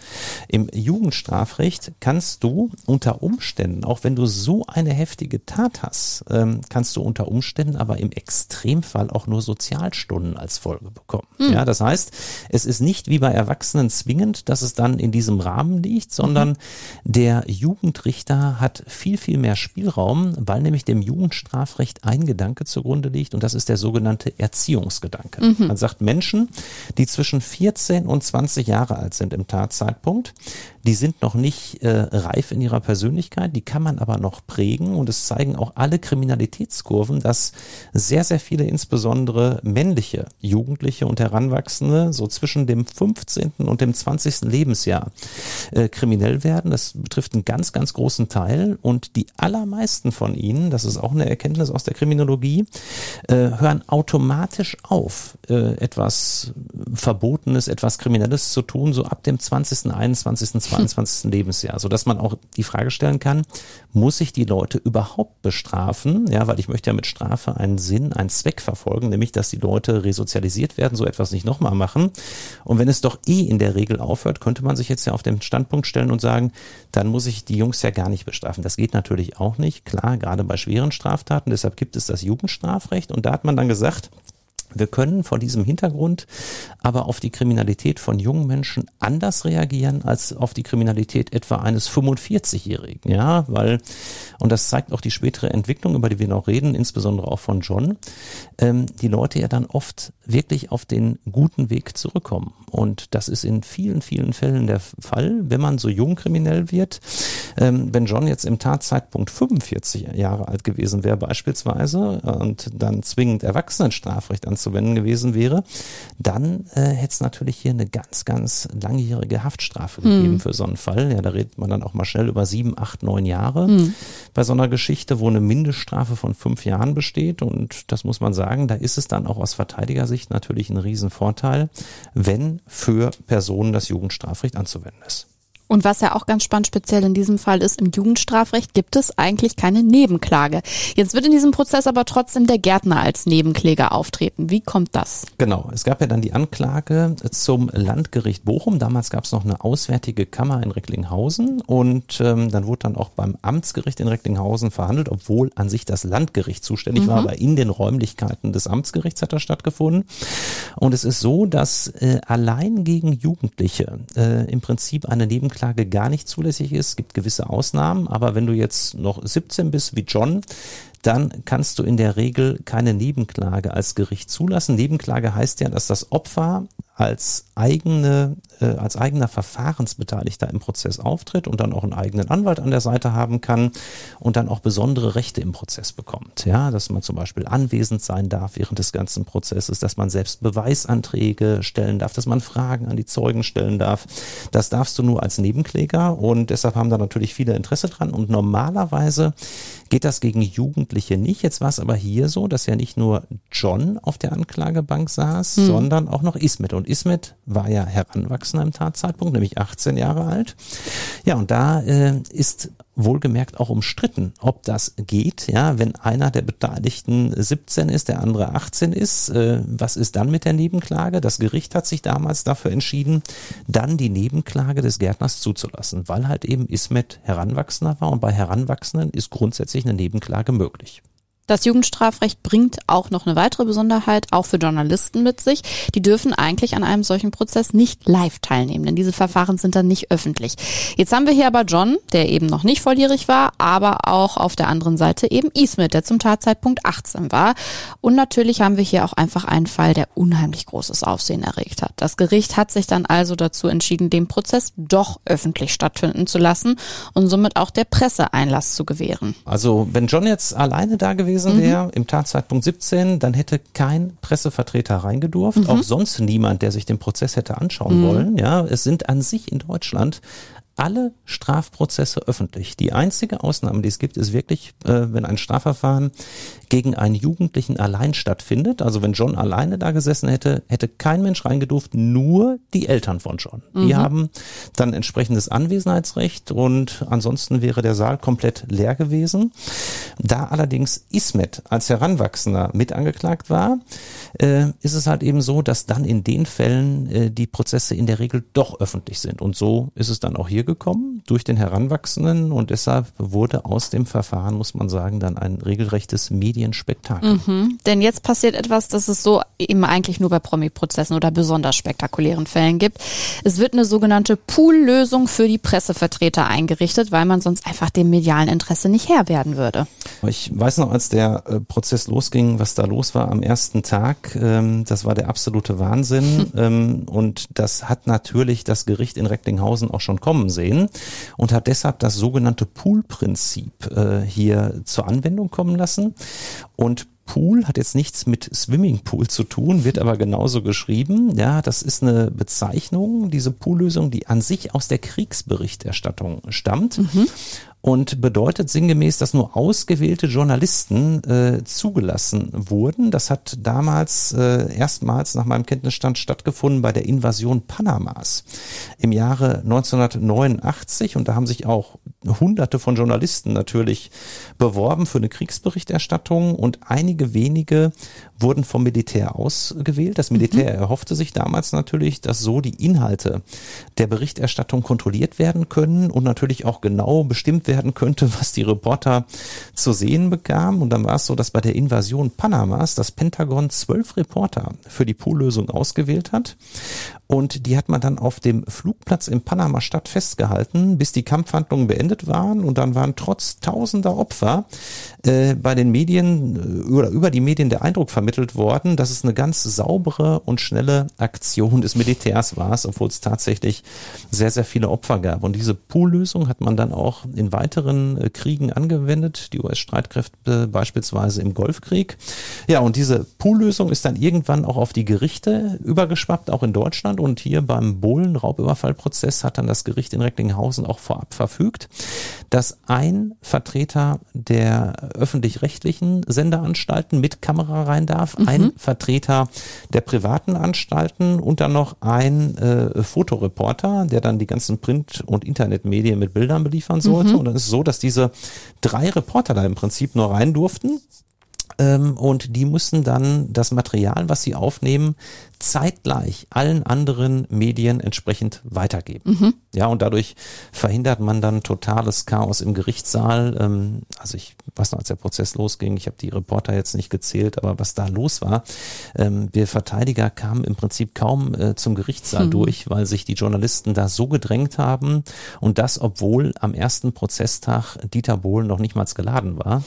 im Jugendstrafrecht kannst du unter Umständen, auch wenn du so eine heftige Tat hast, ähm, kannst du unter Umständen aber im Extremfall auch nur Sozialstunden als Folge bekommen. Mhm. Ja, das heißt, es ist nicht wie bei Erwachsenen zwingend, dass es dann in diesem Rahmen liegt, sondern mhm. der Jugendrichter hat viel, viel mehr Spielraum, weil nämlich dem Jugendstrafrecht ein Gedanke zugrunde liegt und das ist der sogenannte Erziehungsgedanke. Mhm. Man sagt Menschen, die zwischen 14 und 20 Jahre alt sind im Tatzeitpunkt, die sind noch nicht äh, reif in ihrer Persönlichkeit, die kann man aber noch prägen und es zeigen auch alle Kriminalitätskurven, dass sehr, sehr viele insbesondere männliche Jugendliche und Heranwachsende so zwischen dem 15. und dem 20. Lebensjahr äh, kriminell werden. Das betrifft einen ganz, ganz großen Teil und die allermeisten von ihnen, das ist auch eine Erkenntnis aus der Kriminologie, äh, hören automatisch auf, äh, etwas Verbotenes, etwas Kriminelles zu tun, so ab dem 20., 21., 22. Lebensjahr, so dass man auch die Frage stellen kann, muss ich die Leute überhaupt bestrafen? Ja, weil ich möchte ja mit Strafe einen Sinn, einen Zweck verfolgen, nämlich, dass die Leute resozialisiert werden, so etwas nicht nochmal machen. Und wenn es doch eh in der Regel aufhört, könnte man sich jetzt ja auf den Standpunkt stellen und sagen, dann muss ich die Jungs ja gar nicht bestrafen. Das geht natürlich auch nicht. Klar, gerade bei schweren Straftaten. Deshalb gibt es das Jugendstrafrecht. Und da hat man dann gesagt, wir können vor diesem Hintergrund aber auf die Kriminalität von jungen Menschen anders reagieren als auf die Kriminalität etwa eines 45-Jährigen. Ja, weil, und das zeigt auch die spätere Entwicklung, über die wir noch reden, insbesondere auch von John, ähm, die Leute ja dann oft wirklich auf den guten Weg zurückkommen. Und das ist in vielen, vielen Fällen der Fall, wenn man so jung kriminell wird. Ähm, wenn John jetzt im Tatzeitpunkt 45 Jahre alt gewesen wäre beispielsweise und dann zwingend Erwachsenenstrafrecht ans anzuwenden gewesen wäre, dann äh, hätte es natürlich hier eine ganz, ganz langjährige Haftstrafe hm. gegeben für so einen Fall. Ja, da redet man dann auch mal schnell über sieben, acht, neun Jahre hm. bei so einer Geschichte, wo eine Mindeststrafe von fünf Jahren besteht. Und das muss man sagen, da ist es dann auch aus Verteidigersicht natürlich ein Riesenvorteil, wenn für Personen das Jugendstrafrecht anzuwenden ist. Und was ja auch ganz spannend speziell in diesem Fall ist, im Jugendstrafrecht gibt es eigentlich keine Nebenklage. Jetzt wird in diesem Prozess aber trotzdem der Gärtner als Nebenkläger auftreten. Wie kommt das? Genau, es gab ja dann die Anklage zum Landgericht Bochum. Damals gab es noch eine auswärtige Kammer in Recklinghausen und ähm, dann wurde dann auch beim Amtsgericht in Recklinghausen verhandelt, obwohl an sich das Landgericht zuständig mhm. war, aber in den Räumlichkeiten des Amtsgerichts hat das stattgefunden. Und es ist so, dass äh, allein gegen Jugendliche äh, im Prinzip eine Nebenklage Anklage gar nicht zulässig ist. Es gibt gewisse Ausnahmen, aber wenn du jetzt noch 17 bist wie John, dann kannst du in der Regel keine Nebenklage als Gericht zulassen. Nebenklage heißt ja, dass das Opfer als eigene, äh, als eigener Verfahrensbeteiligter im Prozess auftritt und dann auch einen eigenen Anwalt an der Seite haben kann und dann auch besondere Rechte im Prozess bekommt. Ja, dass man zum Beispiel anwesend sein darf während des ganzen Prozesses, dass man selbst Beweisanträge stellen darf, dass man Fragen an die Zeugen stellen darf. Das darfst du nur als Nebenkläger und deshalb haben da natürlich viele Interesse dran und normalerweise geht das gegen Jugendliche nicht. Jetzt war es aber hier so, dass ja nicht nur John auf der Anklagebank saß, hm. sondern auch noch Ismet und Ismet war ja Heranwachsender im Tatzeitpunkt, nämlich 18 Jahre alt. Ja, und da äh, ist wohlgemerkt auch umstritten, ob das geht, ja, wenn einer der Beteiligten 17 ist, der andere 18 ist, äh, was ist dann mit der Nebenklage? Das Gericht hat sich damals dafür entschieden, dann die Nebenklage des Gärtners zuzulassen, weil halt eben Ismet Heranwachsender war und bei Heranwachsenden ist grundsätzlich eine Nebenklage möglich. Das Jugendstrafrecht bringt auch noch eine weitere Besonderheit, auch für Journalisten mit sich. Die dürfen eigentlich an einem solchen Prozess nicht live teilnehmen, denn diese Verfahren sind dann nicht öffentlich. Jetzt haben wir hier aber John, der eben noch nicht volljährig war, aber auch auf der anderen Seite eben Ismet, der zum Tatzeitpunkt 18 war. Und natürlich haben wir hier auch einfach einen Fall, der unheimlich großes Aufsehen erregt hat. Das Gericht hat sich dann also dazu entschieden, den Prozess doch öffentlich stattfinden zu lassen und somit auch der Presse Einlass zu gewähren. Also wenn John jetzt alleine da gewesen gewesen wäre, mhm. im Tatzeitpunkt 17, dann hätte kein Pressevertreter reingedurft, mhm. auch sonst niemand, der sich den Prozess hätte anschauen mhm. wollen. Ja, es sind an sich in Deutschland alle Strafprozesse öffentlich. Die einzige Ausnahme, die es gibt, ist wirklich, äh, wenn ein Strafverfahren gegen einen Jugendlichen allein stattfindet. Also wenn John alleine da gesessen hätte, hätte kein Mensch reingedurft, nur die Eltern von John. Mhm. Die haben dann entsprechendes Anwesenheitsrecht und ansonsten wäre der Saal komplett leer gewesen. Da allerdings Ismet als Heranwachsender mit angeklagt war, äh, ist es halt eben so, dass dann in den Fällen äh, die Prozesse in der Regel doch öffentlich sind. Und so ist es dann auch hier gekommen durch den Heranwachsenden und deshalb wurde aus dem Verfahren, muss man sagen, dann ein regelrechtes Medienspektakel. Mhm. Denn jetzt passiert etwas, das es so eben eigentlich nur bei Promi-Prozessen oder besonders spektakulären Fällen gibt. Es wird eine sogenannte Pool-Lösung für die Pressevertreter eingerichtet, weil man sonst einfach dem medialen Interesse nicht Herr werden würde. Ich weiß noch, als der äh, Prozess losging, was da los war am ersten Tag, ähm, das war der absolute Wahnsinn *laughs* ähm, und das hat natürlich das Gericht in Recklinghausen auch schon kommen sehen und hat deshalb das sogenannte Pool-Prinzip äh, hier zur Anwendung kommen lassen. Und Pool hat jetzt nichts mit Swimmingpool zu tun, wird aber genauso geschrieben. Ja, das ist eine Bezeichnung, diese Poollösung, die an sich aus der Kriegsberichterstattung stammt. Mhm und bedeutet sinngemäß, dass nur ausgewählte Journalisten äh, zugelassen wurden. Das hat damals äh, erstmals nach meinem Kenntnisstand stattgefunden bei der Invasion Panamas im Jahre 1989 und da haben sich auch hunderte von Journalisten natürlich beworben für eine Kriegsberichterstattung und einige wenige wurden vom Militär ausgewählt. Das Militär mhm. erhoffte sich damals natürlich, dass so die Inhalte der Berichterstattung kontrolliert werden können und natürlich auch genau bestimmt werden könnte, was die Reporter zu sehen bekamen. Und dann war es so, dass bei der Invasion Panamas das Pentagon zwölf Reporter für die Poollösung ausgewählt hat. Und die hat man dann auf dem Flugplatz in Panama-Stadt festgehalten, bis die Kampfhandlungen beendet waren. Und dann waren trotz tausender Opfer äh, bei den Medien äh, oder über die Medien der Eindruck vermittelt worden, dass es eine ganz saubere und schnelle Aktion des Militärs war, obwohl es tatsächlich sehr, sehr viele Opfer gab. Und diese Poollösung hat man dann auch in weiteren äh, Kriegen angewendet, die US-Streitkräfte beispielsweise im Golfkrieg. Ja, und diese Poollösung ist dann irgendwann auch auf die Gerichte übergeschwappt, auch in Deutschland und hier beim Bohlen-Raubüberfallprozess hat dann das Gericht in Recklinghausen auch vorab verfügt, dass ein Vertreter der öffentlich-rechtlichen Senderanstalten mit Kamera rein darf, mhm. ein Vertreter der privaten Anstalten und dann noch ein äh, Fotoreporter, der dann die ganzen Print- und Internetmedien mit Bildern beliefern sollte. Mhm. Und dann ist es so, dass diese drei Reporter da im Prinzip nur rein durften ähm, und die mussten dann das Material, was sie aufnehmen, zeitgleich allen anderen Medien entsprechend weitergeben. Mhm. Ja, und dadurch verhindert man dann totales Chaos im Gerichtssaal. Ähm, also ich weiß noch, als der Prozess losging, ich habe die Reporter jetzt nicht gezählt, aber was da los war, ähm, wir Verteidiger kamen im Prinzip kaum äh, zum Gerichtssaal mhm. durch, weil sich die Journalisten da so gedrängt haben und das, obwohl am ersten Prozesstag Dieter Bohlen noch nicht mal geladen war.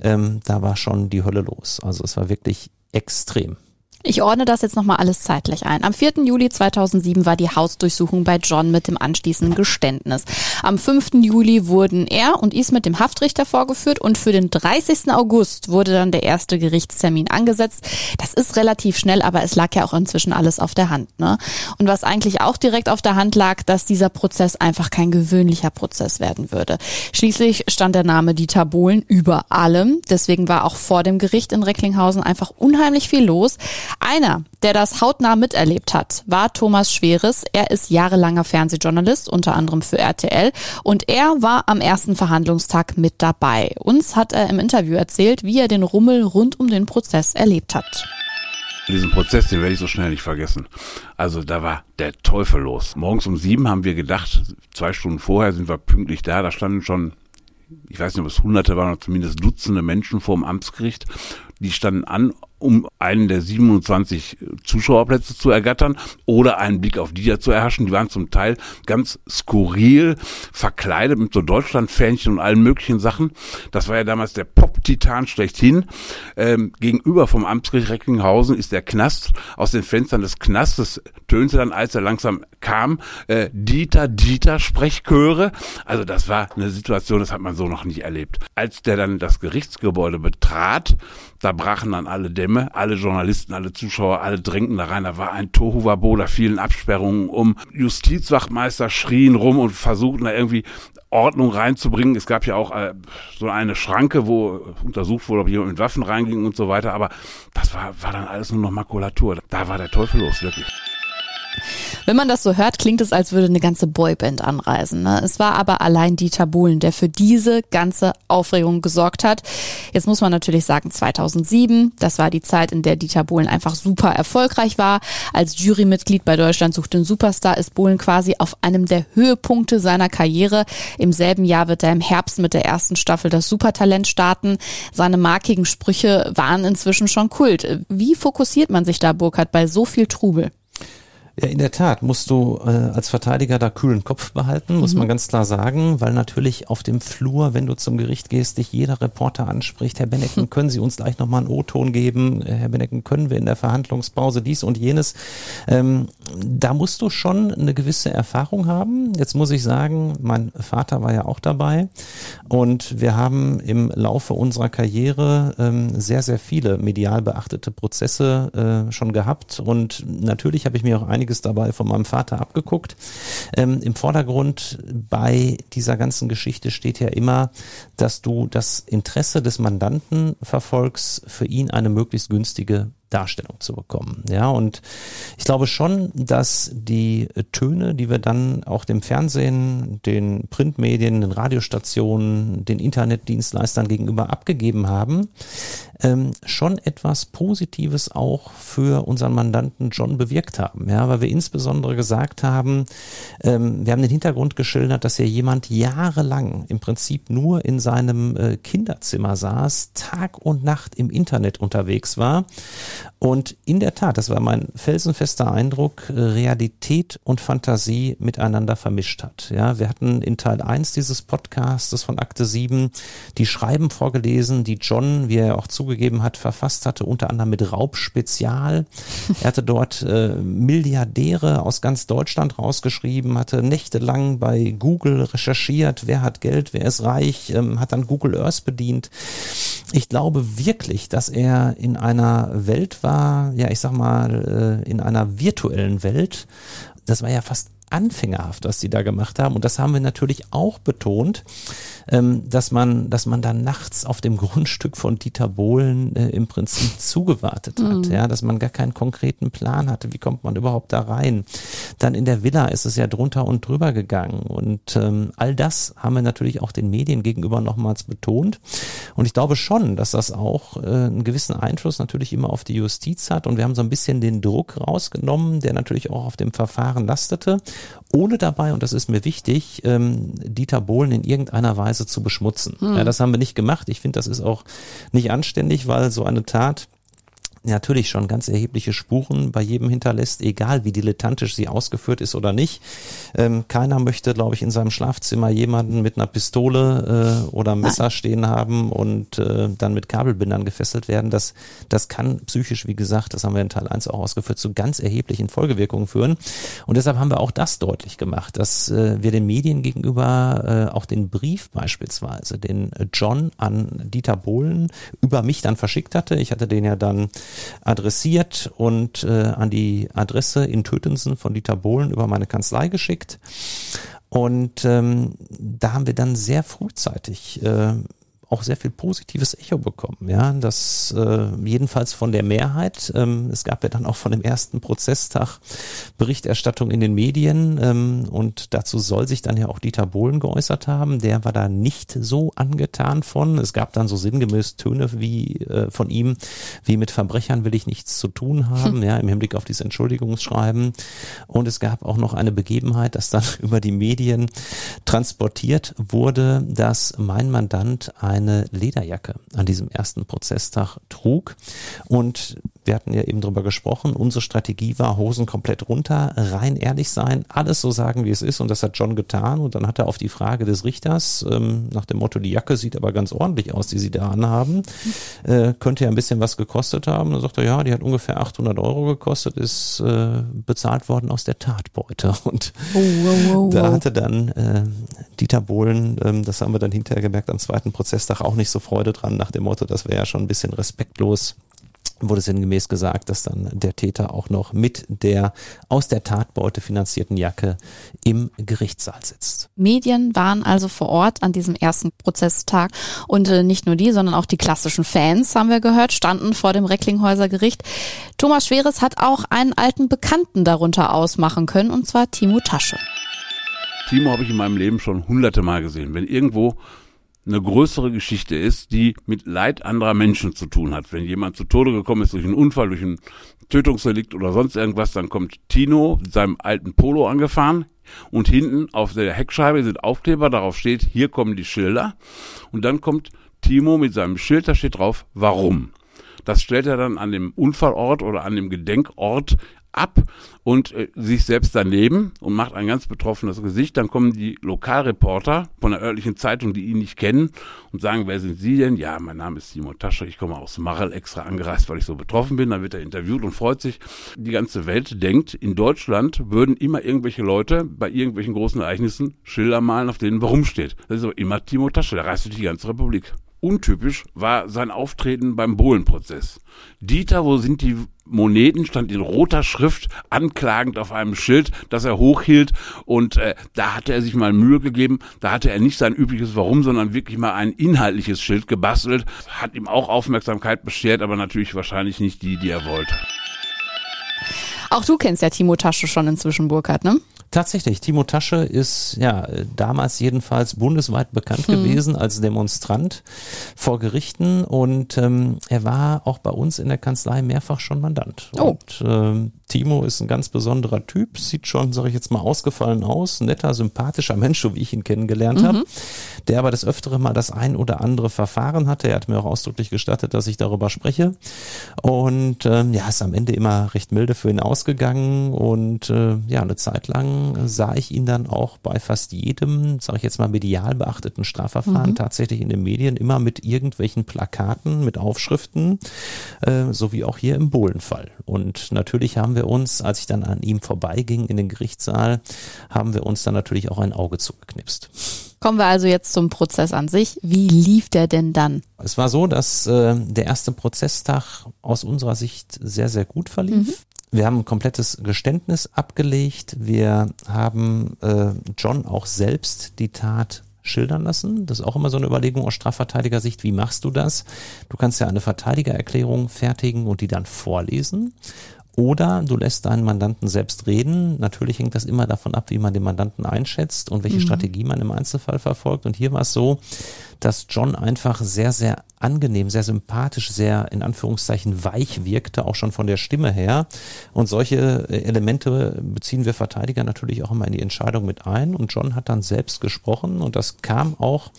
Ähm, da war schon die Hölle los. Also es war wirklich extrem. Ich ordne das jetzt nochmal alles zeitlich ein. Am 4. Juli 2007 war die Hausdurchsuchung bei John mit dem anschließenden Geständnis. Am 5. Juli wurden er und Ismet dem Haftrichter vorgeführt und für den 30. August wurde dann der erste Gerichtstermin angesetzt. Das ist relativ schnell, aber es lag ja auch inzwischen alles auf der Hand. Ne? Und was eigentlich auch direkt auf der Hand lag, dass dieser Prozess einfach kein gewöhnlicher Prozess werden würde. Schließlich stand der Name Dieter Bohlen über allem. Deswegen war auch vor dem Gericht in Recklinghausen einfach unheimlich viel los. Einer, der das hautnah miterlebt hat, war Thomas Schweres. Er ist jahrelanger Fernsehjournalist, unter anderem für RTL, und er war am ersten Verhandlungstag mit dabei. Uns hat er im Interview erzählt, wie er den Rummel rund um den Prozess erlebt hat. Diesen Prozess, den werde ich so schnell nicht vergessen. Also da war der Teufel los. Morgens um sieben haben wir gedacht, zwei Stunden vorher sind wir pünktlich da, da standen schon ich weiß nicht, ob es Hunderte waren oder zumindest Dutzende Menschen vor dem Amtsgericht. Die standen an, um einen der 27 Zuschauerplätze zu ergattern oder einen Blick auf die zu erhaschen. Die waren zum Teil ganz skurril, verkleidet mit so Deutschlandfähnchen und allen möglichen Sachen. Das war ja damals der Pop Titan schlechthin. Ähm, gegenüber vom Amtsgericht Recklinghausen ist der Knast. Aus den Fenstern des Knastes tönte dann, als er langsam kam, äh, Dieter, Dieter Sprechchöre. Also das war eine Situation, das hat man so noch nie erlebt. Als der dann das Gerichtsgebäude betrat, da brachen dann alle Dämme, alle Journalisten, alle Zuschauer, alle drängten da rein. Da war ein Tohuwabo, da fielen Absperrungen um. Justizwachtmeister schrien rum und versuchten da irgendwie Ordnung reinzubringen. Es gab ja auch äh, so eine Schranke, wo untersucht wurde, ob jemand mit Waffen reinging und so weiter. Aber das war, war dann alles nur noch Makulatur. Da war der Teufel los, wirklich. Wenn man das so hört, klingt es, als würde eine ganze Boyband anreisen. Ne? Es war aber allein Dieter Bohlen, der für diese ganze Aufregung gesorgt hat. Jetzt muss man natürlich sagen, 2007, das war die Zeit, in der Dieter Bohlen einfach super erfolgreich war. Als Jurymitglied bei Deutschland sucht den Superstar ist Bohlen quasi auf einem der Höhepunkte seiner Karriere. Im selben Jahr wird er im Herbst mit der ersten Staffel das Supertalent starten. Seine markigen Sprüche waren inzwischen schon Kult. Wie fokussiert man sich da, Burkhard, bei so viel Trubel? Ja, in der Tat musst du äh, als Verteidiger da kühlen Kopf behalten, muss mhm. man ganz klar sagen, weil natürlich auf dem Flur, wenn du zum Gericht gehst, dich jeder Reporter anspricht, Herr Benecken, mhm. *laughs* können Sie uns gleich nochmal einen O-Ton geben? Äh, Herr Benecken, können wir in der Verhandlungspause dies und jenes? Ähm, da musst du schon eine gewisse Erfahrung haben. Jetzt muss ich sagen, mein Vater war ja auch dabei und wir haben im Laufe unserer Karriere ähm, sehr, sehr viele medial beachtete Prozesse äh, schon gehabt und natürlich habe ich mir auch einige einiges dabei von meinem Vater abgeguckt. Ähm, Im Vordergrund bei dieser ganzen Geschichte steht ja immer, dass du das Interesse des Mandanten verfolgst, für ihn eine möglichst günstige Darstellung zu bekommen. Ja, und ich glaube schon, dass die Töne, die wir dann auch dem Fernsehen, den Printmedien, den Radiostationen, den Internetdienstleistern gegenüber abgegeben haben, ähm, schon etwas Positives auch für unseren Mandanten John bewirkt haben. Ja, weil wir insbesondere gesagt haben, ähm, wir haben den Hintergrund geschildert, dass hier jemand jahrelang im Prinzip nur in seinem äh, Kinderzimmer saß, Tag und Nacht im Internet unterwegs war und in der Tat, das war mein felsenfester Eindruck, Realität und Fantasie miteinander vermischt hat. Ja, wir hatten in Teil 1 dieses Podcasts von Akte 7 die Schreiben vorgelesen, die John, wie er auch zugegeben hat, verfasst hatte, unter anderem mit Raubspezial. Er hatte dort äh, Milliardäre aus ganz Deutschland rausgeschrieben, hatte nächtelang bei Google recherchiert, wer hat Geld, wer ist reich, ähm, hat dann Google Earth bedient. Ich glaube wirklich, dass er in einer Welt war, ja, ich sag mal, äh, in einer virtuellen Welt. Das war ja fast anfängerhaft, was sie da gemacht haben. Und das haben wir natürlich auch betont ähm, dass man, dass man dann nachts auf dem *laughs* Grundstück von Dieter Bohlen äh, im Prinzip zugewartet hat, mhm. ja, dass man gar keinen konkreten Plan hatte, wie kommt man überhaupt da rein. Dann in der Villa ist es ja drunter und drüber gegangen und ähm, all das haben wir natürlich auch den Medien gegenüber nochmals betont und ich glaube schon, dass das auch äh, einen gewissen Einfluss natürlich immer auf die Justiz hat und wir haben so ein bisschen den Druck rausgenommen, der natürlich auch auf dem Verfahren lastete, ohne dabei, und das ist mir wichtig, ähm, Dieter Bohlen in irgendeiner Weise zu beschmutzen. Hm. Ja, das haben wir nicht gemacht. Ich finde, das ist auch nicht anständig, weil so eine Tat natürlich schon ganz erhebliche Spuren bei jedem hinterlässt, egal wie dilettantisch sie ausgeführt ist oder nicht. Ähm, keiner möchte, glaube ich, in seinem Schlafzimmer jemanden mit einer Pistole äh, oder Messer Nein. stehen haben und äh, dann mit Kabelbindern gefesselt werden. Das, das kann psychisch, wie gesagt, das haben wir in Teil 1 auch ausgeführt, zu ganz erheblichen Folgewirkungen führen. Und deshalb haben wir auch das deutlich gemacht, dass äh, wir den Medien gegenüber äh, auch den Brief beispielsweise, den John an Dieter Bohlen über mich dann verschickt hatte. Ich hatte den ja dann adressiert und äh, an die Adresse in Tötensen von Dieter Bohlen über meine Kanzlei geschickt. Und ähm, da haben wir dann sehr frühzeitig äh, auch sehr viel positives Echo bekommen. Ja, das äh, jedenfalls von der Mehrheit. Ähm, es gab ja dann auch von dem ersten Prozesstag Berichterstattung in den Medien ähm, und dazu soll sich dann ja auch Dieter Bohlen geäußert haben. Der war da nicht so angetan von. Es gab dann so sinngemäß Töne wie äh, von ihm, wie mit Verbrechern will ich nichts zu tun haben, *laughs* ja, im Hinblick auf dieses Entschuldigungsschreiben. Und es gab auch noch eine Begebenheit, dass dann *laughs* über die Medien transportiert wurde, dass mein Mandant ein eine Lederjacke an diesem ersten Prozesstag trug. Und wir hatten ja eben drüber gesprochen, unsere Strategie war Hosen komplett runter, rein ehrlich sein, alles so sagen, wie es ist. Und das hat John getan. Und dann hat er auf die Frage des Richters ähm, nach dem Motto, die Jacke sieht aber ganz ordentlich aus, die Sie da anhaben, äh, könnte ja ein bisschen was gekostet haben. Dann sagt er, ja, die hat ungefähr 800 Euro gekostet, ist äh, bezahlt worden aus der Tatbeute. *laughs* Und oh, oh, oh, da hatte dann äh, Dieter Bohlen, ähm, das haben wir dann hinterher gemerkt, am zweiten Prozesstag auch nicht so Freude dran nach dem Motto, das wäre ja schon ein bisschen respektlos wurde sinngemäß gesagt, dass dann der Täter auch noch mit der aus der Tatbeute finanzierten Jacke im Gerichtssaal sitzt. Medien waren also vor Ort an diesem ersten Prozesstag und äh, nicht nur die, sondern auch die klassischen Fans, haben wir gehört, standen vor dem Recklinghäuser Gericht. Thomas Schweres hat auch einen alten Bekannten darunter ausmachen können, und zwar Timo Tasche. Timo habe ich in meinem Leben schon hunderte Mal gesehen. Wenn irgendwo eine größere Geschichte ist, die mit Leid anderer Menschen zu tun hat. Wenn jemand zu Tode gekommen ist durch einen Unfall, durch ein Tötungsdelikt oder sonst irgendwas, dann kommt Tino mit seinem alten Polo angefahren und hinten auf der Heckscheibe sind Aufkleber, darauf steht, hier kommen die Schilder und dann kommt Timo mit seinem Schild, da steht drauf, warum. Das stellt er dann an dem Unfallort oder an dem Gedenkort ab und äh, sich selbst daneben und macht ein ganz betroffenes Gesicht. Dann kommen die Lokalreporter von der örtlichen Zeitung, die ihn nicht kennen und sagen, wer sind Sie denn? Ja, mein Name ist Simon Tasche, ich komme aus Marl extra angereist, weil ich so betroffen bin. Dann wird er interviewt und freut sich. Die ganze Welt denkt, in Deutschland würden immer irgendwelche Leute bei irgendwelchen großen Ereignissen Schilder malen, auf denen warum steht. Das ist aber immer Timo Tasche, der reist durch die ganze Republik. Untypisch war sein Auftreten beim Bohlenprozess. Dieter, wo sind die Moneten? stand in roter Schrift anklagend auf einem Schild, das er hochhielt. Und äh, da hatte er sich mal Mühe gegeben. Da hatte er nicht sein übliches Warum, sondern wirklich mal ein inhaltliches Schild gebastelt. Hat ihm auch Aufmerksamkeit beschert, aber natürlich wahrscheinlich nicht die, die er wollte. Auch du kennst ja Timo Tasche schon inzwischen, Burkhardt, ne? Tatsächlich, Timo Tasche ist ja damals jedenfalls bundesweit bekannt hm. gewesen als Demonstrant vor Gerichten und ähm, er war auch bei uns in der Kanzlei mehrfach schon Mandant. Oh. Und ähm, Timo ist ein ganz besonderer Typ, sieht schon, sage ich jetzt mal, ausgefallen aus, netter, sympathischer Mensch, so wie ich ihn kennengelernt mhm. habe, der aber das Öftere mal das ein oder andere Verfahren hatte. Er hat mir auch ausdrücklich gestattet, dass ich darüber spreche. Und ähm, ja, ist am Ende immer recht milde für ihn ausgegangen. Und äh, ja, eine Zeit lang sah ich ihn dann auch bei fast jedem, sage ich jetzt mal, medial beachteten Strafverfahren mhm. tatsächlich in den Medien immer mit irgendwelchen Plakaten, mit Aufschriften, äh, so wie auch hier im Bohlenfall. Und natürlich haben wir uns, als ich dann an ihm vorbeiging in den Gerichtssaal, haben wir uns dann natürlich auch ein Auge zugeknipst. Kommen wir also jetzt zum Prozess an sich. Wie lief der denn dann? Es war so, dass äh, der erste Prozesstag aus unserer Sicht sehr, sehr gut verlief. Mhm. Wir haben ein komplettes Geständnis abgelegt. Wir haben äh, John auch selbst die Tat schildern lassen. Das ist auch immer so eine Überlegung aus Strafverteidigersicht. Wie machst du das? Du kannst ja eine Verteidigererklärung fertigen und die dann vorlesen. Oder du lässt deinen Mandanten selbst reden. Natürlich hängt das immer davon ab, wie man den Mandanten einschätzt und welche mhm. Strategie man im Einzelfall verfolgt. Und hier war es so, dass John einfach sehr, sehr angenehm, sehr sympathisch, sehr in Anführungszeichen weich wirkte, auch schon von der Stimme her. Und solche äh, Elemente beziehen wir Verteidiger natürlich auch immer in die Entscheidung mit ein. Und John hat dann selbst gesprochen und das kam auch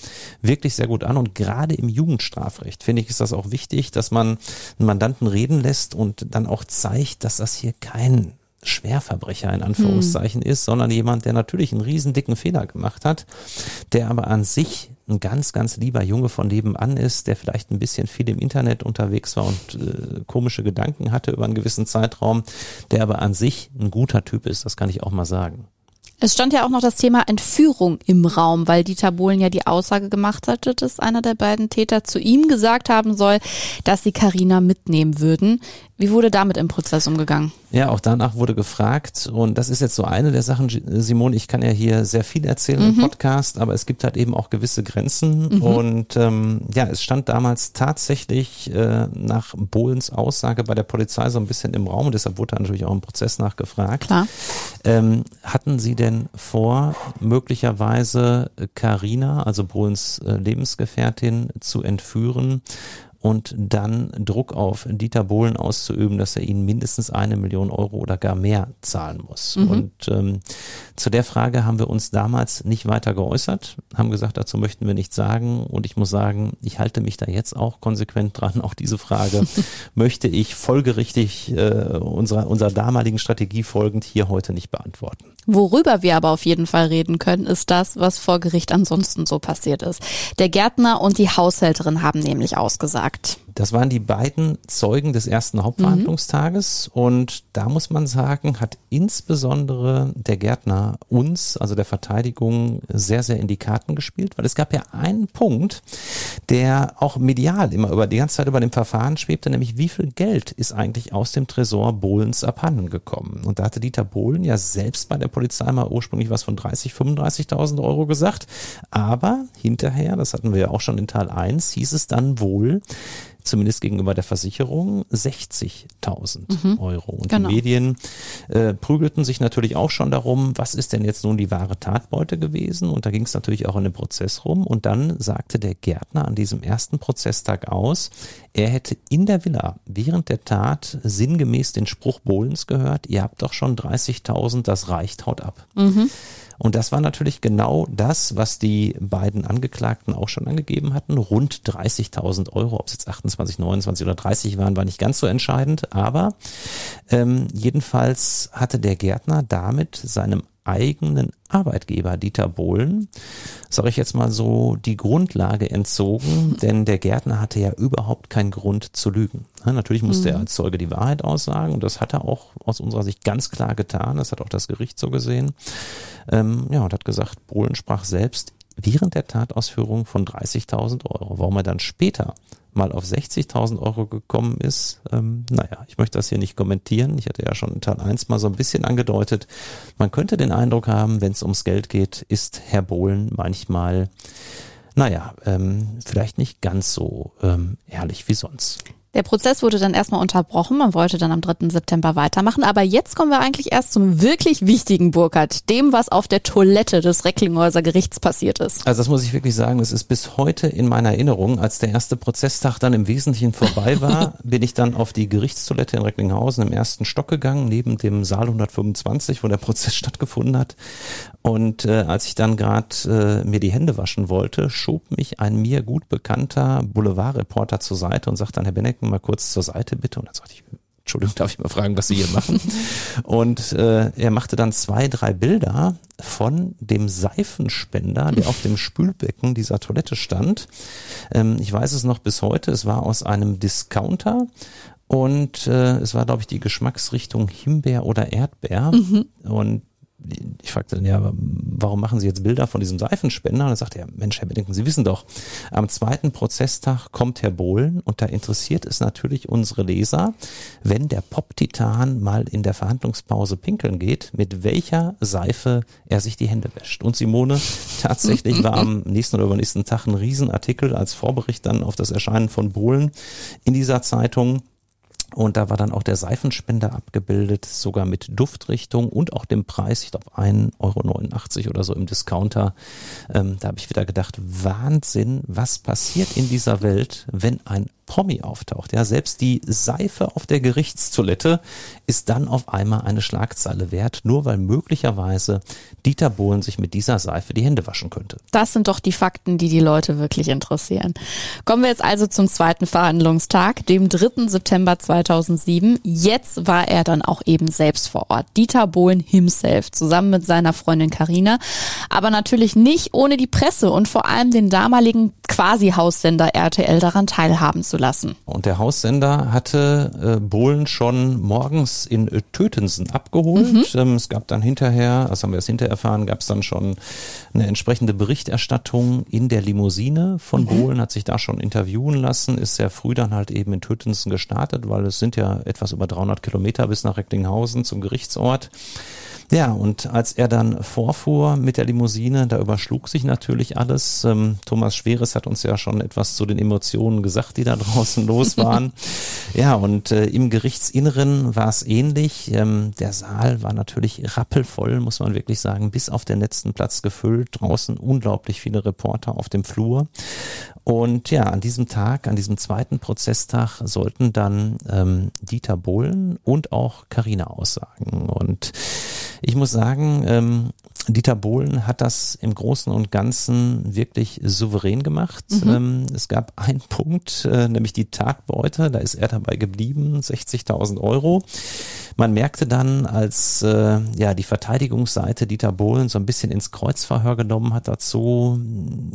wirklich sehr gut an. Und gerade im Jugendstrafrecht finde ich, ist das auch wichtig, dass man einen Mandanten reden lässt und dann auch zeigt, dass das hier kein Schwerverbrecher in Anführungszeichen hm. ist, sondern jemand, der natürlich einen riesen dicken Fehler gemacht hat, der aber an sich ein ganz, ganz lieber Junge von nebenan ist, der vielleicht ein bisschen viel im Internet unterwegs war und äh, komische Gedanken hatte über einen gewissen Zeitraum, der aber an sich ein guter Typ ist, das kann ich auch mal sagen. Es stand ja auch noch das Thema Entführung im Raum, weil Dieter Bohlen ja die Aussage gemacht hatte, dass einer der beiden Täter zu ihm gesagt haben soll, dass sie Karina mitnehmen würden. Wie wurde damit im Prozess umgegangen? Ja, auch danach wurde gefragt und das ist jetzt so eine der Sachen, Simon, ich kann ja hier sehr viel erzählen mhm. im Podcast, aber es gibt halt eben auch gewisse Grenzen mhm. und ähm, ja, es stand damals tatsächlich äh, nach Bohlens Aussage bei der Polizei so ein bisschen im Raum und deshalb wurde natürlich auch im Prozess nachgefragt. Klar. Ähm, hatten Sie denn vor, möglicherweise Karina, also Bohlens äh, Lebensgefährtin, zu entführen? Und dann Druck auf Dieter Bohlen auszuüben, dass er ihnen mindestens eine Million Euro oder gar mehr zahlen muss. Mhm. Und ähm, zu der Frage haben wir uns damals nicht weiter geäußert, haben gesagt, dazu möchten wir nichts sagen. Und ich muss sagen, ich halte mich da jetzt auch konsequent dran. Auch diese Frage *laughs* möchte ich folgerichtig äh, unserer, unserer damaligen Strategie folgend hier heute nicht beantworten. Worüber wir aber auf jeden Fall reden können, ist das, was vor Gericht ansonsten so passiert ist. Der Gärtner und die Haushälterin haben nämlich ausgesagt. It. Das waren die beiden Zeugen des ersten Hauptverhandlungstages mhm. und da muss man sagen, hat insbesondere der Gärtner uns, also der Verteidigung, sehr, sehr in die Karten gespielt, weil es gab ja einen Punkt, der auch medial immer über die ganze Zeit über dem Verfahren schwebte, nämlich wie viel Geld ist eigentlich aus dem Tresor Bohlens abhanden gekommen. Und da hatte Dieter Bohlen ja selbst bei der Polizei mal ursprünglich was von 30, 35.000 Euro gesagt, aber hinterher, das hatten wir ja auch schon in Teil 1, hieß es dann wohl, zumindest gegenüber der Versicherung 60.000 mhm. Euro. Und genau. die Medien äh, prügelten sich natürlich auch schon darum, was ist denn jetzt nun die wahre Tatbeute gewesen? Und da ging es natürlich auch in dem Prozess rum. Und dann sagte der Gärtner an diesem ersten Prozesstag aus, er hätte in der Villa während der Tat sinngemäß den Spruch Bohlens gehört, ihr habt doch schon 30.000, das reicht, haut ab. Mhm. Und das war natürlich genau das, was die beiden Angeklagten auch schon angegeben hatten. Rund 30.000 Euro, ob es jetzt 28, 29 oder 30 waren, war nicht ganz so entscheidend. Aber ähm, jedenfalls hatte der Gärtner damit seinem eigenen Arbeitgeber Dieter Bohlen, sage ich jetzt mal so, die Grundlage entzogen, *laughs* denn der Gärtner hatte ja überhaupt keinen Grund zu lügen. Natürlich musste mhm. er als Zeuge die Wahrheit aussagen und das hat er auch aus unserer Sicht ganz klar getan. Das hat auch das Gericht so gesehen. Ähm, ja, und hat gesagt, Bohlen sprach selbst während der Tatausführung von 30.000 Euro. Warum er dann später mal auf 60.000 Euro gekommen ist, ähm, naja, ich möchte das hier nicht kommentieren. Ich hatte ja schon in Teil 1 mal so ein bisschen angedeutet. Man könnte den Eindruck haben, wenn es ums Geld geht, ist Herr Bohlen manchmal, naja, ähm, vielleicht nicht ganz so ähm, ehrlich wie sonst. Der Prozess wurde dann erstmal unterbrochen. Man wollte dann am 3. September weitermachen. Aber jetzt kommen wir eigentlich erst zum wirklich wichtigen Burkhardt, dem, was auf der Toilette des Recklinghäuser Gerichts passiert ist. Also das muss ich wirklich sagen, das ist bis heute in meiner Erinnerung. Als der erste Prozesstag dann im Wesentlichen vorbei *laughs* war, bin ich dann auf die Gerichtstoilette in Recklinghausen im ersten Stock gegangen, neben dem Saal 125, wo der Prozess *laughs* stattgefunden hat. Und äh, als ich dann gerade äh, mir die Hände waschen wollte, schob mich ein mir gut bekannter Boulevardreporter zur Seite und sagte dann, Herr Benecken, mal kurz zur Seite bitte. Und dann sagte ich, Entschuldigung, darf ich mal fragen, was Sie hier machen? *laughs* und äh, er machte dann zwei, drei Bilder von dem Seifenspender, der auf dem Spülbecken dieser Toilette stand. Ähm, ich weiß es noch bis heute, es war aus einem Discounter und äh, es war, glaube ich, die Geschmacksrichtung Himbeer oder Erdbeer. Mhm. Und ich fragte dann, ja, warum machen Sie jetzt Bilder von diesem Seifenspender? Und dann sagte er, Mensch, Herr Bedenken, Sie wissen doch, am zweiten Prozesstag kommt Herr Bohlen und da interessiert es natürlich unsere Leser, wenn der Pop-Titan mal in der Verhandlungspause pinkeln geht, mit welcher Seife er sich die Hände wäscht. Und Simone, *laughs* tatsächlich war am nächsten oder übernächsten Tag ein Riesenartikel als Vorbericht dann auf das Erscheinen von Bohlen in dieser Zeitung und da war dann auch der Seifenspender abgebildet, sogar mit Duftrichtung und auch dem Preis, ich glaube 1,89 Euro oder so im Discounter. Ähm, da habe ich wieder gedacht, Wahnsinn, was passiert in dieser Welt, wenn ein Promi auftaucht. Ja, selbst die Seife auf der Gerichtstoilette ist dann auf einmal eine Schlagzeile wert, nur weil möglicherweise Dieter Bohlen sich mit dieser Seife die Hände waschen könnte. Das sind doch die Fakten, die die Leute wirklich interessieren. Kommen wir jetzt also zum zweiten Verhandlungstag, dem 3. September 2007. Jetzt war er dann auch eben selbst vor Ort. Dieter Bohlen himself, zusammen mit seiner Freundin Karina, aber natürlich nicht ohne die Presse und vor allem den damaligen Quasi-Haussender RTL daran teilhaben zu lassen. Und der Haussender hatte äh, Bohlen schon morgens in äh, Tötensen abgeholt. Mhm. Ähm, es gab dann hinterher, das haben wir erst hinterher erfahren, gab es dann schon eine entsprechende Berichterstattung in der Limousine von mhm. Bohlen, hat sich da schon interviewen lassen, ist sehr früh dann halt eben in Tötensen gestartet, weil es sind ja etwas über 300 Kilometer bis nach Recklinghausen zum Gerichtsort. Ja, und als er dann vorfuhr mit der Limousine, da überschlug sich natürlich alles. Ähm, Thomas Schweres hat uns ja schon etwas zu den Emotionen gesagt, die da *laughs* draußen los waren. *laughs* Ja, und äh, im Gerichtsinneren war es ähnlich. Ähm, der Saal war natürlich rappelvoll, muss man wirklich sagen, bis auf den letzten Platz gefüllt. Draußen unglaublich viele Reporter auf dem Flur. Und ja, an diesem Tag, an diesem zweiten Prozesstag sollten dann ähm, Dieter Bohlen und auch Karina aussagen. Und ich muss sagen, ähm, Dieter Bohlen hat das im Großen und Ganzen wirklich souverän gemacht. Mhm. Ähm, es gab einen *laughs* Punkt, äh, nämlich die Tatbeute, da ist er dabei geblieben, 60.000 Euro. Man merkte dann, als äh, ja die Verteidigungsseite Dieter Bohlen so ein bisschen ins Kreuzverhör genommen hat dazu,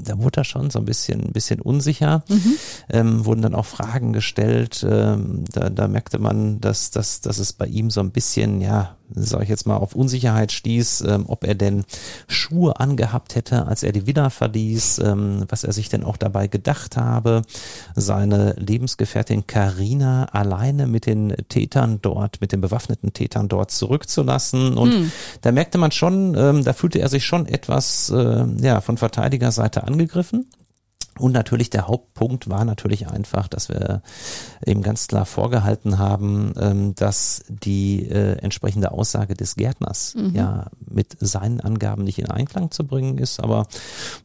da wurde er schon so ein bisschen, ein bisschen unsicher. Mhm. Ähm, wurden dann auch Fragen gestellt. Ähm, da, da merkte man, dass, dass, dass es bei ihm so ein bisschen, ja, sage ich jetzt mal, auf Unsicherheit stieß, ähm, ob er denn Schuhe angehabt hätte, als er die Villa verließ, ähm, was er sich denn auch dabei gedacht habe, seine Lebensgefährtin Karina alleine mit den Tätern dort, mit den bewaffneten Tätern dort zurückzulassen. Und hm. da merkte man schon, ähm, da fühlte er sich schon etwas äh, ja, von Verteidigerseite angegriffen. Und natürlich der Hauptpunkt war natürlich einfach, dass wir eben ganz klar vorgehalten haben, ähm, dass die äh, entsprechende Aussage des Gärtners mhm. ja mit seinen Angaben nicht in Einklang zu bringen ist. Aber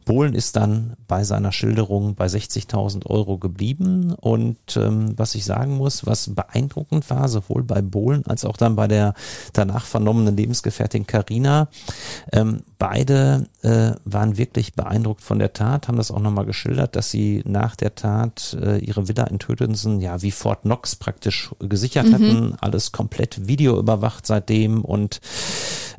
Bohlen ist dann bei seiner Schilderung bei 60.000 Euro geblieben. Und ähm, was ich sagen muss, was beeindruckend war, sowohl bei Bohlen als auch dann bei der danach vernommenen Lebensgefährtin Carina, ähm, beide äh, waren wirklich beeindruckt von der Tat, haben das auch nochmal geschildert geschildert, dass sie nach der Tat äh, ihre Villa in Tötensen ja wie Fort Knox praktisch gesichert mhm. hatten, alles komplett videoüberwacht seitdem und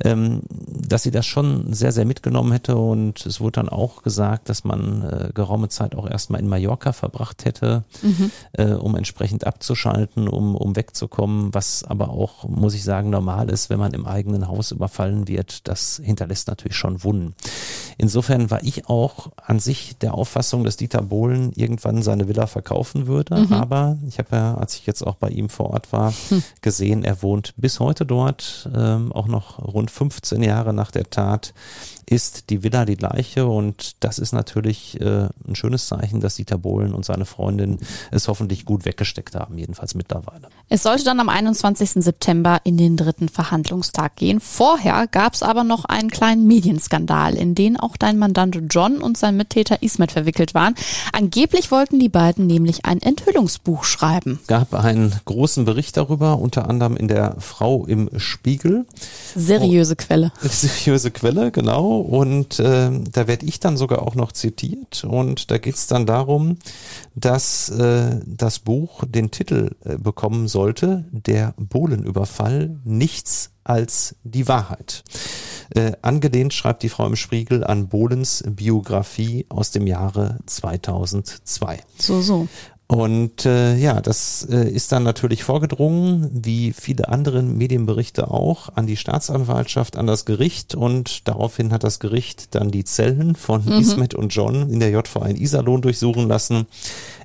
ähm, dass sie das schon sehr, sehr mitgenommen hätte und es wurde dann auch gesagt, dass man äh, geraume Zeit auch erstmal in Mallorca verbracht hätte, mhm. äh, um entsprechend abzuschalten, um, um wegzukommen, was aber auch, muss ich sagen, normal ist, wenn man im eigenen Haus überfallen wird. Das hinterlässt natürlich schon Wunden. Insofern war ich auch an sich der Auffassung, dass Dieter Bohlen irgendwann seine Villa verkaufen würde. Mhm. Aber ich habe ja, als ich jetzt auch bei ihm vor Ort war, hm. gesehen, er wohnt bis heute dort, ähm, auch noch rund 15 Jahre nach der Tat ist die Villa die gleiche und das ist natürlich äh, ein schönes Zeichen, dass Dieter Bohlen und seine Freundin es hoffentlich gut weggesteckt haben, jedenfalls mittlerweile. Es sollte dann am 21. September in den dritten Verhandlungstag gehen. Vorher gab es aber noch einen kleinen Medienskandal, in den auch dein Mandant John und sein Mittäter Ismet verwickelt waren. Angeblich wollten die beiden nämlich ein Enthüllungsbuch schreiben. Es gab einen großen Bericht darüber, unter anderem in der Frau im Spiegel. Seriöse Quelle. *laughs* Seriöse Quelle, genau. Und äh, da werde ich dann sogar auch noch zitiert. Und da geht es dann darum, dass äh, das Buch den Titel äh, bekommen sollte, der Bohlenüberfall, nichts als die Wahrheit. Äh, angelehnt schreibt die Frau im Spiegel an Bohlens Biografie aus dem Jahre 2002. So, so. Und äh, ja, das äh, ist dann natürlich vorgedrungen, wie viele andere Medienberichte auch, an die Staatsanwaltschaft, an das Gericht und daraufhin hat das Gericht dann die Zellen von mhm. Ismet und John in der JVA in Iserlohn durchsuchen lassen.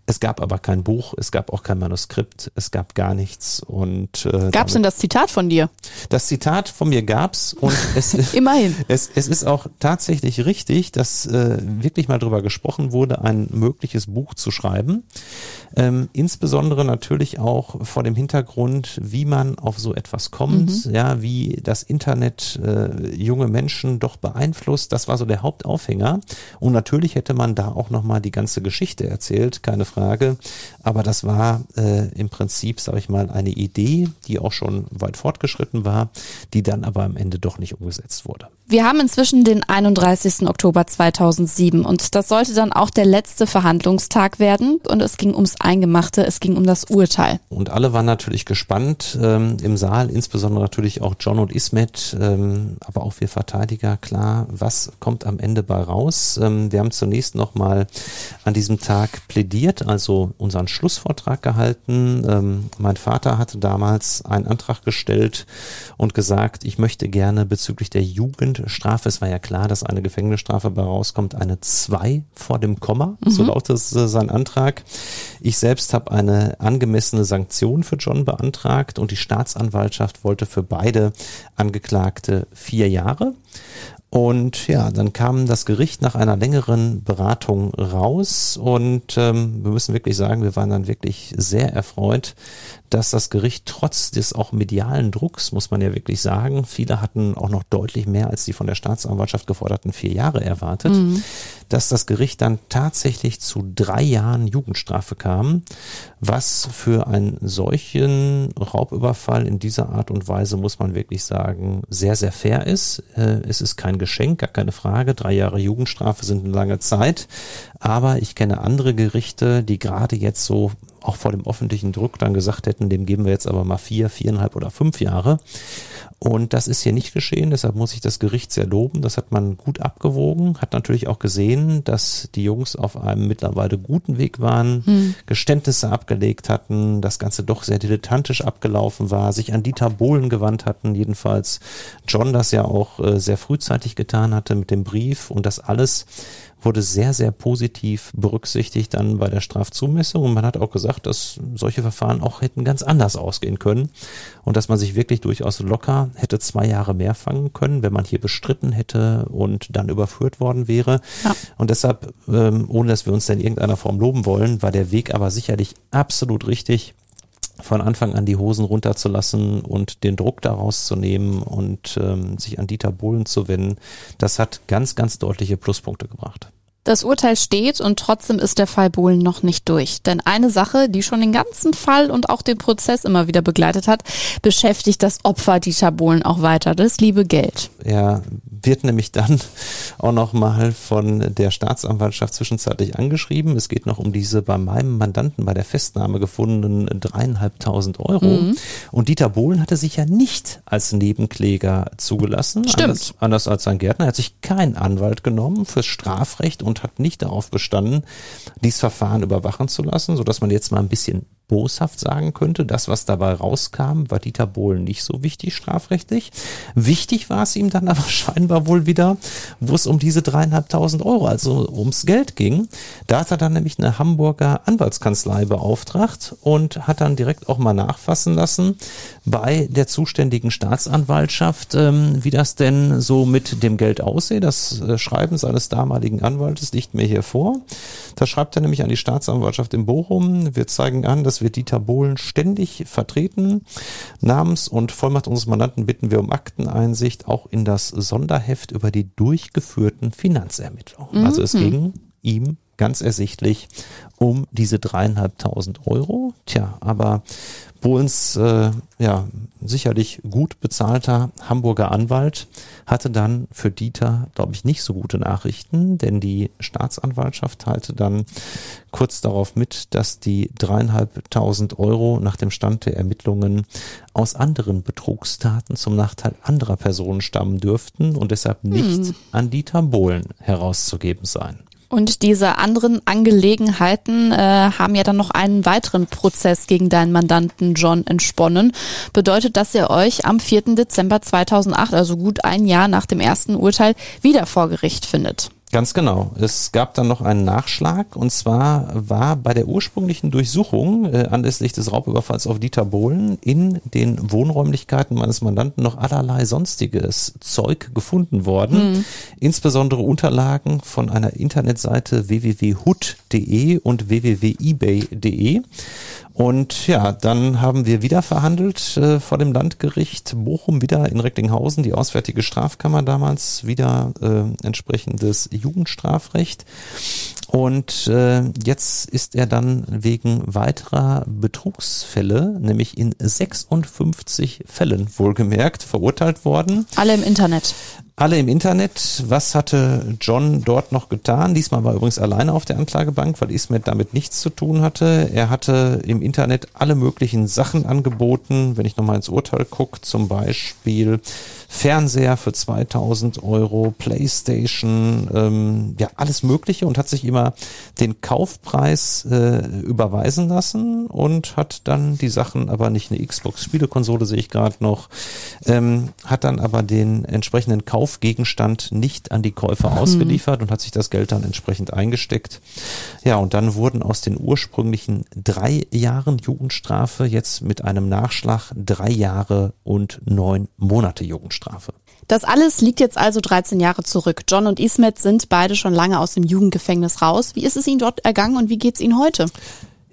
Es gab aber kein Buch, es gab auch kein Manuskript, es gab gar nichts. Und äh, gab es denn das Zitat von dir? Das Zitat von mir gab's und *laughs* es immerhin. Es, es ist auch tatsächlich richtig, dass äh, wirklich mal drüber gesprochen wurde, ein mögliches Buch zu schreiben. Ähm, insbesondere natürlich auch vor dem Hintergrund, wie man auf so etwas kommt, mhm. ja, wie das Internet äh, junge Menschen doch beeinflusst. Das war so der Hauptaufhänger. Und natürlich hätte man da auch noch mal die ganze Geschichte erzählt, keine Frage. Aber das war äh, im Prinzip, sage ich mal, eine Idee, die auch schon weit fortgeschritten war, die dann aber am Ende doch nicht umgesetzt wurde. Wir haben inzwischen den 31. Oktober 2007 und das sollte dann auch der letzte Verhandlungstag werden und es ging ums Eingemachte, es ging um das Urteil. Und alle waren natürlich gespannt ähm, im Saal, insbesondere natürlich auch John und Ismet, ähm, aber auch wir Verteidiger, klar, was kommt am Ende bei raus? Ähm, wir haben zunächst nochmal an diesem Tag plädiert, also unseren Schlussvortrag gehalten. Ähm, mein Vater hatte damals einen Antrag gestellt und gesagt, ich möchte gerne bezüglich der Jugend Strafe, es war ja klar, dass eine Gefängnisstrafe bei rauskommt, eine 2 vor dem Komma, mhm. so lautet äh, sein Antrag. Ich selbst habe eine angemessene Sanktion für John beantragt und die Staatsanwaltschaft wollte für beide Angeklagte vier Jahre. Und ja, dann kam das Gericht nach einer längeren Beratung raus und ähm, wir müssen wirklich sagen, wir waren dann wirklich sehr erfreut, dass das Gericht trotz des auch medialen Drucks, muss man ja wirklich sagen, viele hatten auch noch deutlich mehr als die von der Staatsanwaltschaft geforderten vier Jahre erwartet, mhm. dass das Gericht dann tatsächlich zu drei Jahren Jugendstrafe kam, was für einen solchen Raubüberfall in dieser Art und Weise, muss man wirklich sagen, sehr, sehr fair ist. Äh, es ist kein Geschenk, gar keine Frage. Drei Jahre Jugendstrafe sind eine lange Zeit. Aber ich kenne andere Gerichte, die gerade jetzt so auch vor dem öffentlichen Druck dann gesagt hätten, dem geben wir jetzt aber mal vier, viereinhalb oder fünf Jahre. Und das ist hier nicht geschehen, deshalb muss ich das Gericht sehr loben. Das hat man gut abgewogen, hat natürlich auch gesehen, dass die Jungs auf einem mittlerweile guten Weg waren, hm. Geständnisse abgelegt hatten, das Ganze doch sehr dilettantisch abgelaufen war, sich an Dieter Bohlen gewandt hatten, jedenfalls John das ja auch äh, sehr frühzeitig getan hatte mit dem Brief und das alles wurde sehr, sehr positiv berücksichtigt dann bei der Strafzumessung. Und man hat auch gesagt, dass solche Verfahren auch hätten ganz anders ausgehen können und dass man sich wirklich durchaus locker hätte zwei Jahre mehr fangen können, wenn man hier bestritten hätte und dann überführt worden wäre. Ja. Und deshalb, ähm, ohne dass wir uns in irgendeiner Form loben wollen, war der Weg aber sicherlich absolut richtig von Anfang an die Hosen runterzulassen und den Druck daraus zu nehmen und ähm, sich an Dieter Bohlen zu wenden, das hat ganz, ganz deutliche Pluspunkte gebracht. Das Urteil steht und trotzdem ist der Fall Bohlen noch nicht durch. Denn eine Sache, die schon den ganzen Fall und auch den Prozess immer wieder begleitet hat, beschäftigt das Opfer Dieter Bohlen auch weiter, das liebe Geld. Ja, wird nämlich dann auch nochmal von der Staatsanwaltschaft zwischenzeitlich angeschrieben. Es geht noch um diese bei meinem Mandanten bei der Festnahme gefundenen dreieinhalbtausend Euro. Mhm. Und Dieter Bohlen hatte sich ja nicht als Nebenkläger zugelassen. Stimmt. Anders, anders als sein Gärtner. Er hat sich keinen Anwalt genommen fürs Strafrecht und hat nicht darauf bestanden, dieses Verfahren überwachen zu lassen, sodass man jetzt mal ein bisschen boshaft sagen könnte, das, was dabei rauskam, war Dieter Bohlen nicht so wichtig strafrechtlich. Wichtig war es ihm dann *laughs* aber scheinbar wohl wieder, wo es um diese dreieinhalbtausend Euro, also ums Geld ging. Da hat er dann nämlich eine Hamburger Anwaltskanzlei beauftragt und hat dann direkt auch mal nachfassen lassen bei der zuständigen Staatsanwaltschaft, ähm, wie das denn so mit dem Geld aussehe. Das äh, Schreiben seines damaligen Anwaltes liegt mir hier vor. Da schreibt er nämlich an die Staatsanwaltschaft in Bochum. Wir zeigen an, dass dass wir Dieter Bohlen ständig vertreten. Namens- und Vollmacht unseres Mandanten bitten wir um Akteneinsicht auch in das Sonderheft über die durchgeführten Finanzermittlungen. Mhm. Also es ging ihm ganz ersichtlich um diese dreieinhalbtausend Euro. Tja, aber Bohlens äh, ja sicherlich gut bezahlter Hamburger Anwalt hatte dann für Dieter, glaube ich, nicht so gute Nachrichten, denn die Staatsanwaltschaft teilte dann kurz darauf mit, dass die dreieinhalbtausend Euro nach dem Stand der Ermittlungen aus anderen Betrugstaten zum Nachteil anderer Personen stammen dürften und deshalb nicht hm. an Dieter Bohlen herauszugeben seien. Und diese anderen Angelegenheiten äh, haben ja dann noch einen weiteren Prozess gegen deinen Mandanten John entsponnen. Bedeutet, dass ihr euch am 4. Dezember 2008, also gut ein Jahr nach dem ersten Urteil, wieder vor Gericht findet. Ganz genau. Es gab dann noch einen Nachschlag und zwar war bei der ursprünglichen Durchsuchung äh, anlässlich des Raubüberfalls auf Dieter Bohlen in den Wohnräumlichkeiten meines Mandanten noch allerlei sonstiges Zeug gefunden worden. Mhm. Insbesondere Unterlagen von einer Internetseite www.hut.de und www.ebay.de. Und ja, dann haben wir wieder verhandelt äh, vor dem Landgericht Bochum, wieder in Recklinghausen, die Auswärtige Strafkammer damals, wieder äh, entsprechendes Jugendstrafrecht. Und äh, jetzt ist er dann wegen weiterer Betrugsfälle, nämlich in 56 Fällen wohlgemerkt, verurteilt worden. Alle im Internet alle im Internet. Was hatte John dort noch getan? Diesmal war er übrigens alleine auf der Anklagebank, weil Ismet damit nichts zu tun hatte. Er hatte im Internet alle möglichen Sachen angeboten. Wenn ich nochmal ins Urteil gucke, zum Beispiel Fernseher für 2000 Euro, Playstation, ähm, ja, alles Mögliche und hat sich immer den Kaufpreis äh, überweisen lassen und hat dann die Sachen, aber nicht eine Xbox-Spielekonsole sehe ich gerade noch, ähm, hat dann aber den entsprechenden Kaufgegenstand nicht an die Käufer mhm. ausgeliefert und hat sich das Geld dann entsprechend eingesteckt. Ja, und dann wurden aus den ursprünglichen drei Jahren Jugendstrafe jetzt mit einem Nachschlag drei Jahre und neun Monate Jugendstrafe. Das alles liegt jetzt also 13 Jahre zurück. John und Ismet sind beide schon lange aus dem Jugendgefängnis raus. Wie ist es Ihnen dort ergangen und wie geht es Ihnen heute?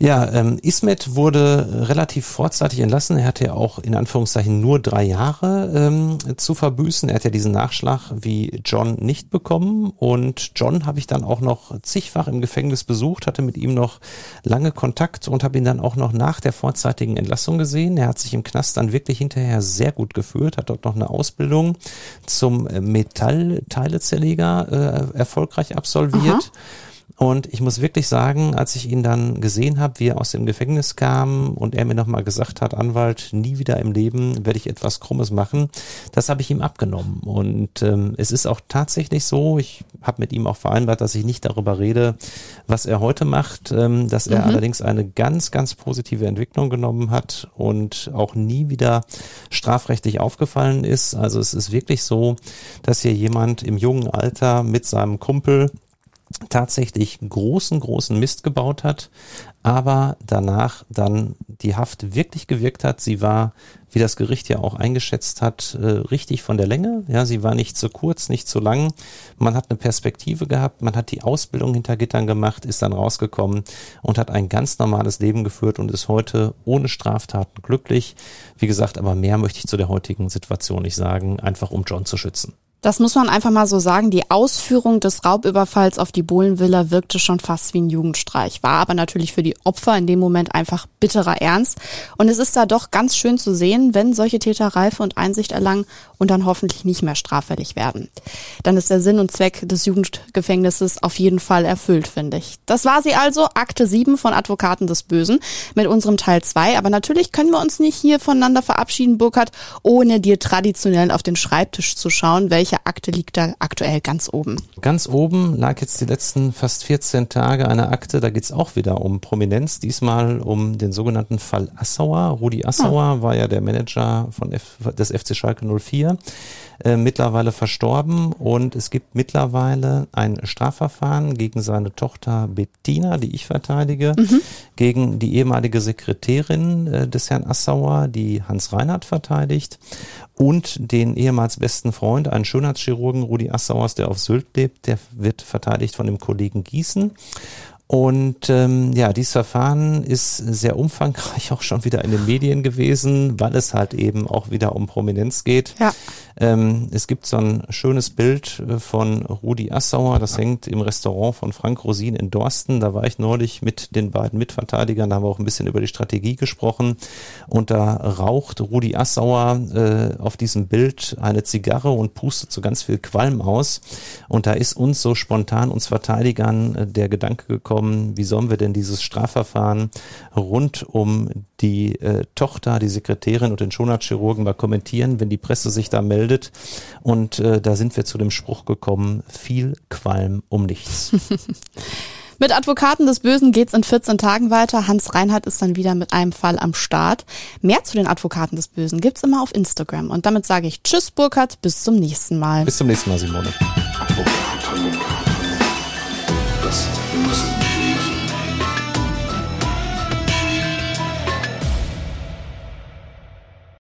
Ja, ähm, Ismet wurde relativ vorzeitig entlassen. Er hatte ja auch in Anführungszeichen nur drei Jahre ähm, zu verbüßen. Er hat ja diesen Nachschlag wie John nicht bekommen. Und John habe ich dann auch noch zigfach im Gefängnis besucht, hatte mit ihm noch lange Kontakt und habe ihn dann auch noch nach der vorzeitigen Entlassung gesehen. Er hat sich im Knast dann wirklich hinterher sehr gut geführt, hat dort noch eine Ausbildung zum Metallteilezerleger äh, erfolgreich absolviert. Aha und ich muss wirklich sagen, als ich ihn dann gesehen habe, wie er aus dem Gefängnis kam und er mir nochmal gesagt hat, Anwalt, nie wieder im Leben werde ich etwas Krummes machen, das habe ich ihm abgenommen. Und ähm, es ist auch tatsächlich so, ich habe mit ihm auch vereinbart, dass ich nicht darüber rede, was er heute macht, ähm, dass er mhm. allerdings eine ganz, ganz positive Entwicklung genommen hat und auch nie wieder strafrechtlich aufgefallen ist. Also es ist wirklich so, dass hier jemand im jungen Alter mit seinem Kumpel tatsächlich großen, großen Mist gebaut hat, aber danach dann die Haft wirklich gewirkt hat. Sie war, wie das Gericht ja auch eingeschätzt hat, äh, richtig von der Länge. Ja, sie war nicht zu kurz, nicht zu lang. Man hat eine Perspektive gehabt, man hat die Ausbildung hinter Gittern gemacht, ist dann rausgekommen und hat ein ganz normales Leben geführt und ist heute ohne Straftaten glücklich. Wie gesagt, aber mehr möchte ich zu der heutigen Situation nicht sagen, einfach um John zu schützen. Das muss man einfach mal so sagen. Die Ausführung des Raubüberfalls auf die Bohlenvilla wirkte schon fast wie ein Jugendstreich, war aber natürlich für die Opfer in dem Moment einfach bitterer Ernst. Und es ist da doch ganz schön zu sehen, wenn solche Täter Reife und Einsicht erlangen und dann hoffentlich nicht mehr straffällig werden. Dann ist der Sinn und Zweck des Jugendgefängnisses auf jeden Fall erfüllt, finde ich. Das war sie also, Akte 7 von Advokaten des Bösen mit unserem Teil 2. Aber natürlich können wir uns nicht hier voneinander verabschieden, Burkhard, ohne dir traditionell auf den Schreibtisch zu schauen, welche welche Akte liegt da aktuell ganz oben? Ganz oben lag jetzt die letzten fast 14 Tage eine Akte, da geht es auch wieder um Prominenz, diesmal um den sogenannten Fall Assauer. Rudi Assauer ah. war ja der Manager von F des FC Schalke 04. Äh, mittlerweile verstorben und es gibt mittlerweile ein Strafverfahren gegen seine Tochter Bettina, die ich verteidige, mhm. gegen die ehemalige Sekretärin äh, des Herrn Assauer, die Hans Reinhardt verteidigt und den ehemals besten Freund, einen Schönheitschirurgen, Rudi Assauers, der auf Sylt lebt, der wird verteidigt von dem Kollegen Gießen. Und ähm, ja, dieses Verfahren ist sehr umfangreich auch schon wieder in den Medien gewesen, weil es halt eben auch wieder um Prominenz geht. Ja. Ähm, es gibt so ein schönes Bild äh, von Rudi Assauer, das hängt im Restaurant von Frank Rosin in Dorsten. Da war ich neulich mit den beiden Mitverteidigern, da haben wir auch ein bisschen über die Strategie gesprochen. Und da raucht Rudi Assauer äh, auf diesem Bild eine Zigarre und pustet so ganz viel Qualm aus. Und da ist uns so spontan, uns Verteidigern, äh, der Gedanke gekommen, bekommen, wie sollen wir denn dieses Strafverfahren rund um die äh, Tochter, die Sekretärin und den Schonheitschirurgen mal kommentieren, wenn die Presse sich da meldet. Und äh, da sind wir zu dem Spruch gekommen, viel Qualm um nichts. *laughs* Mit Advokaten des Bösen geht's in 14 Tagen weiter. Hans Reinhardt ist dann wieder mit einem Fall am Start. Mehr zu den Advokaten des Bösen gibt's immer auf Instagram. Und damit sage ich Tschüss, Burkhard, bis zum nächsten Mal. Bis zum nächsten Mal, Simone. Das Böse.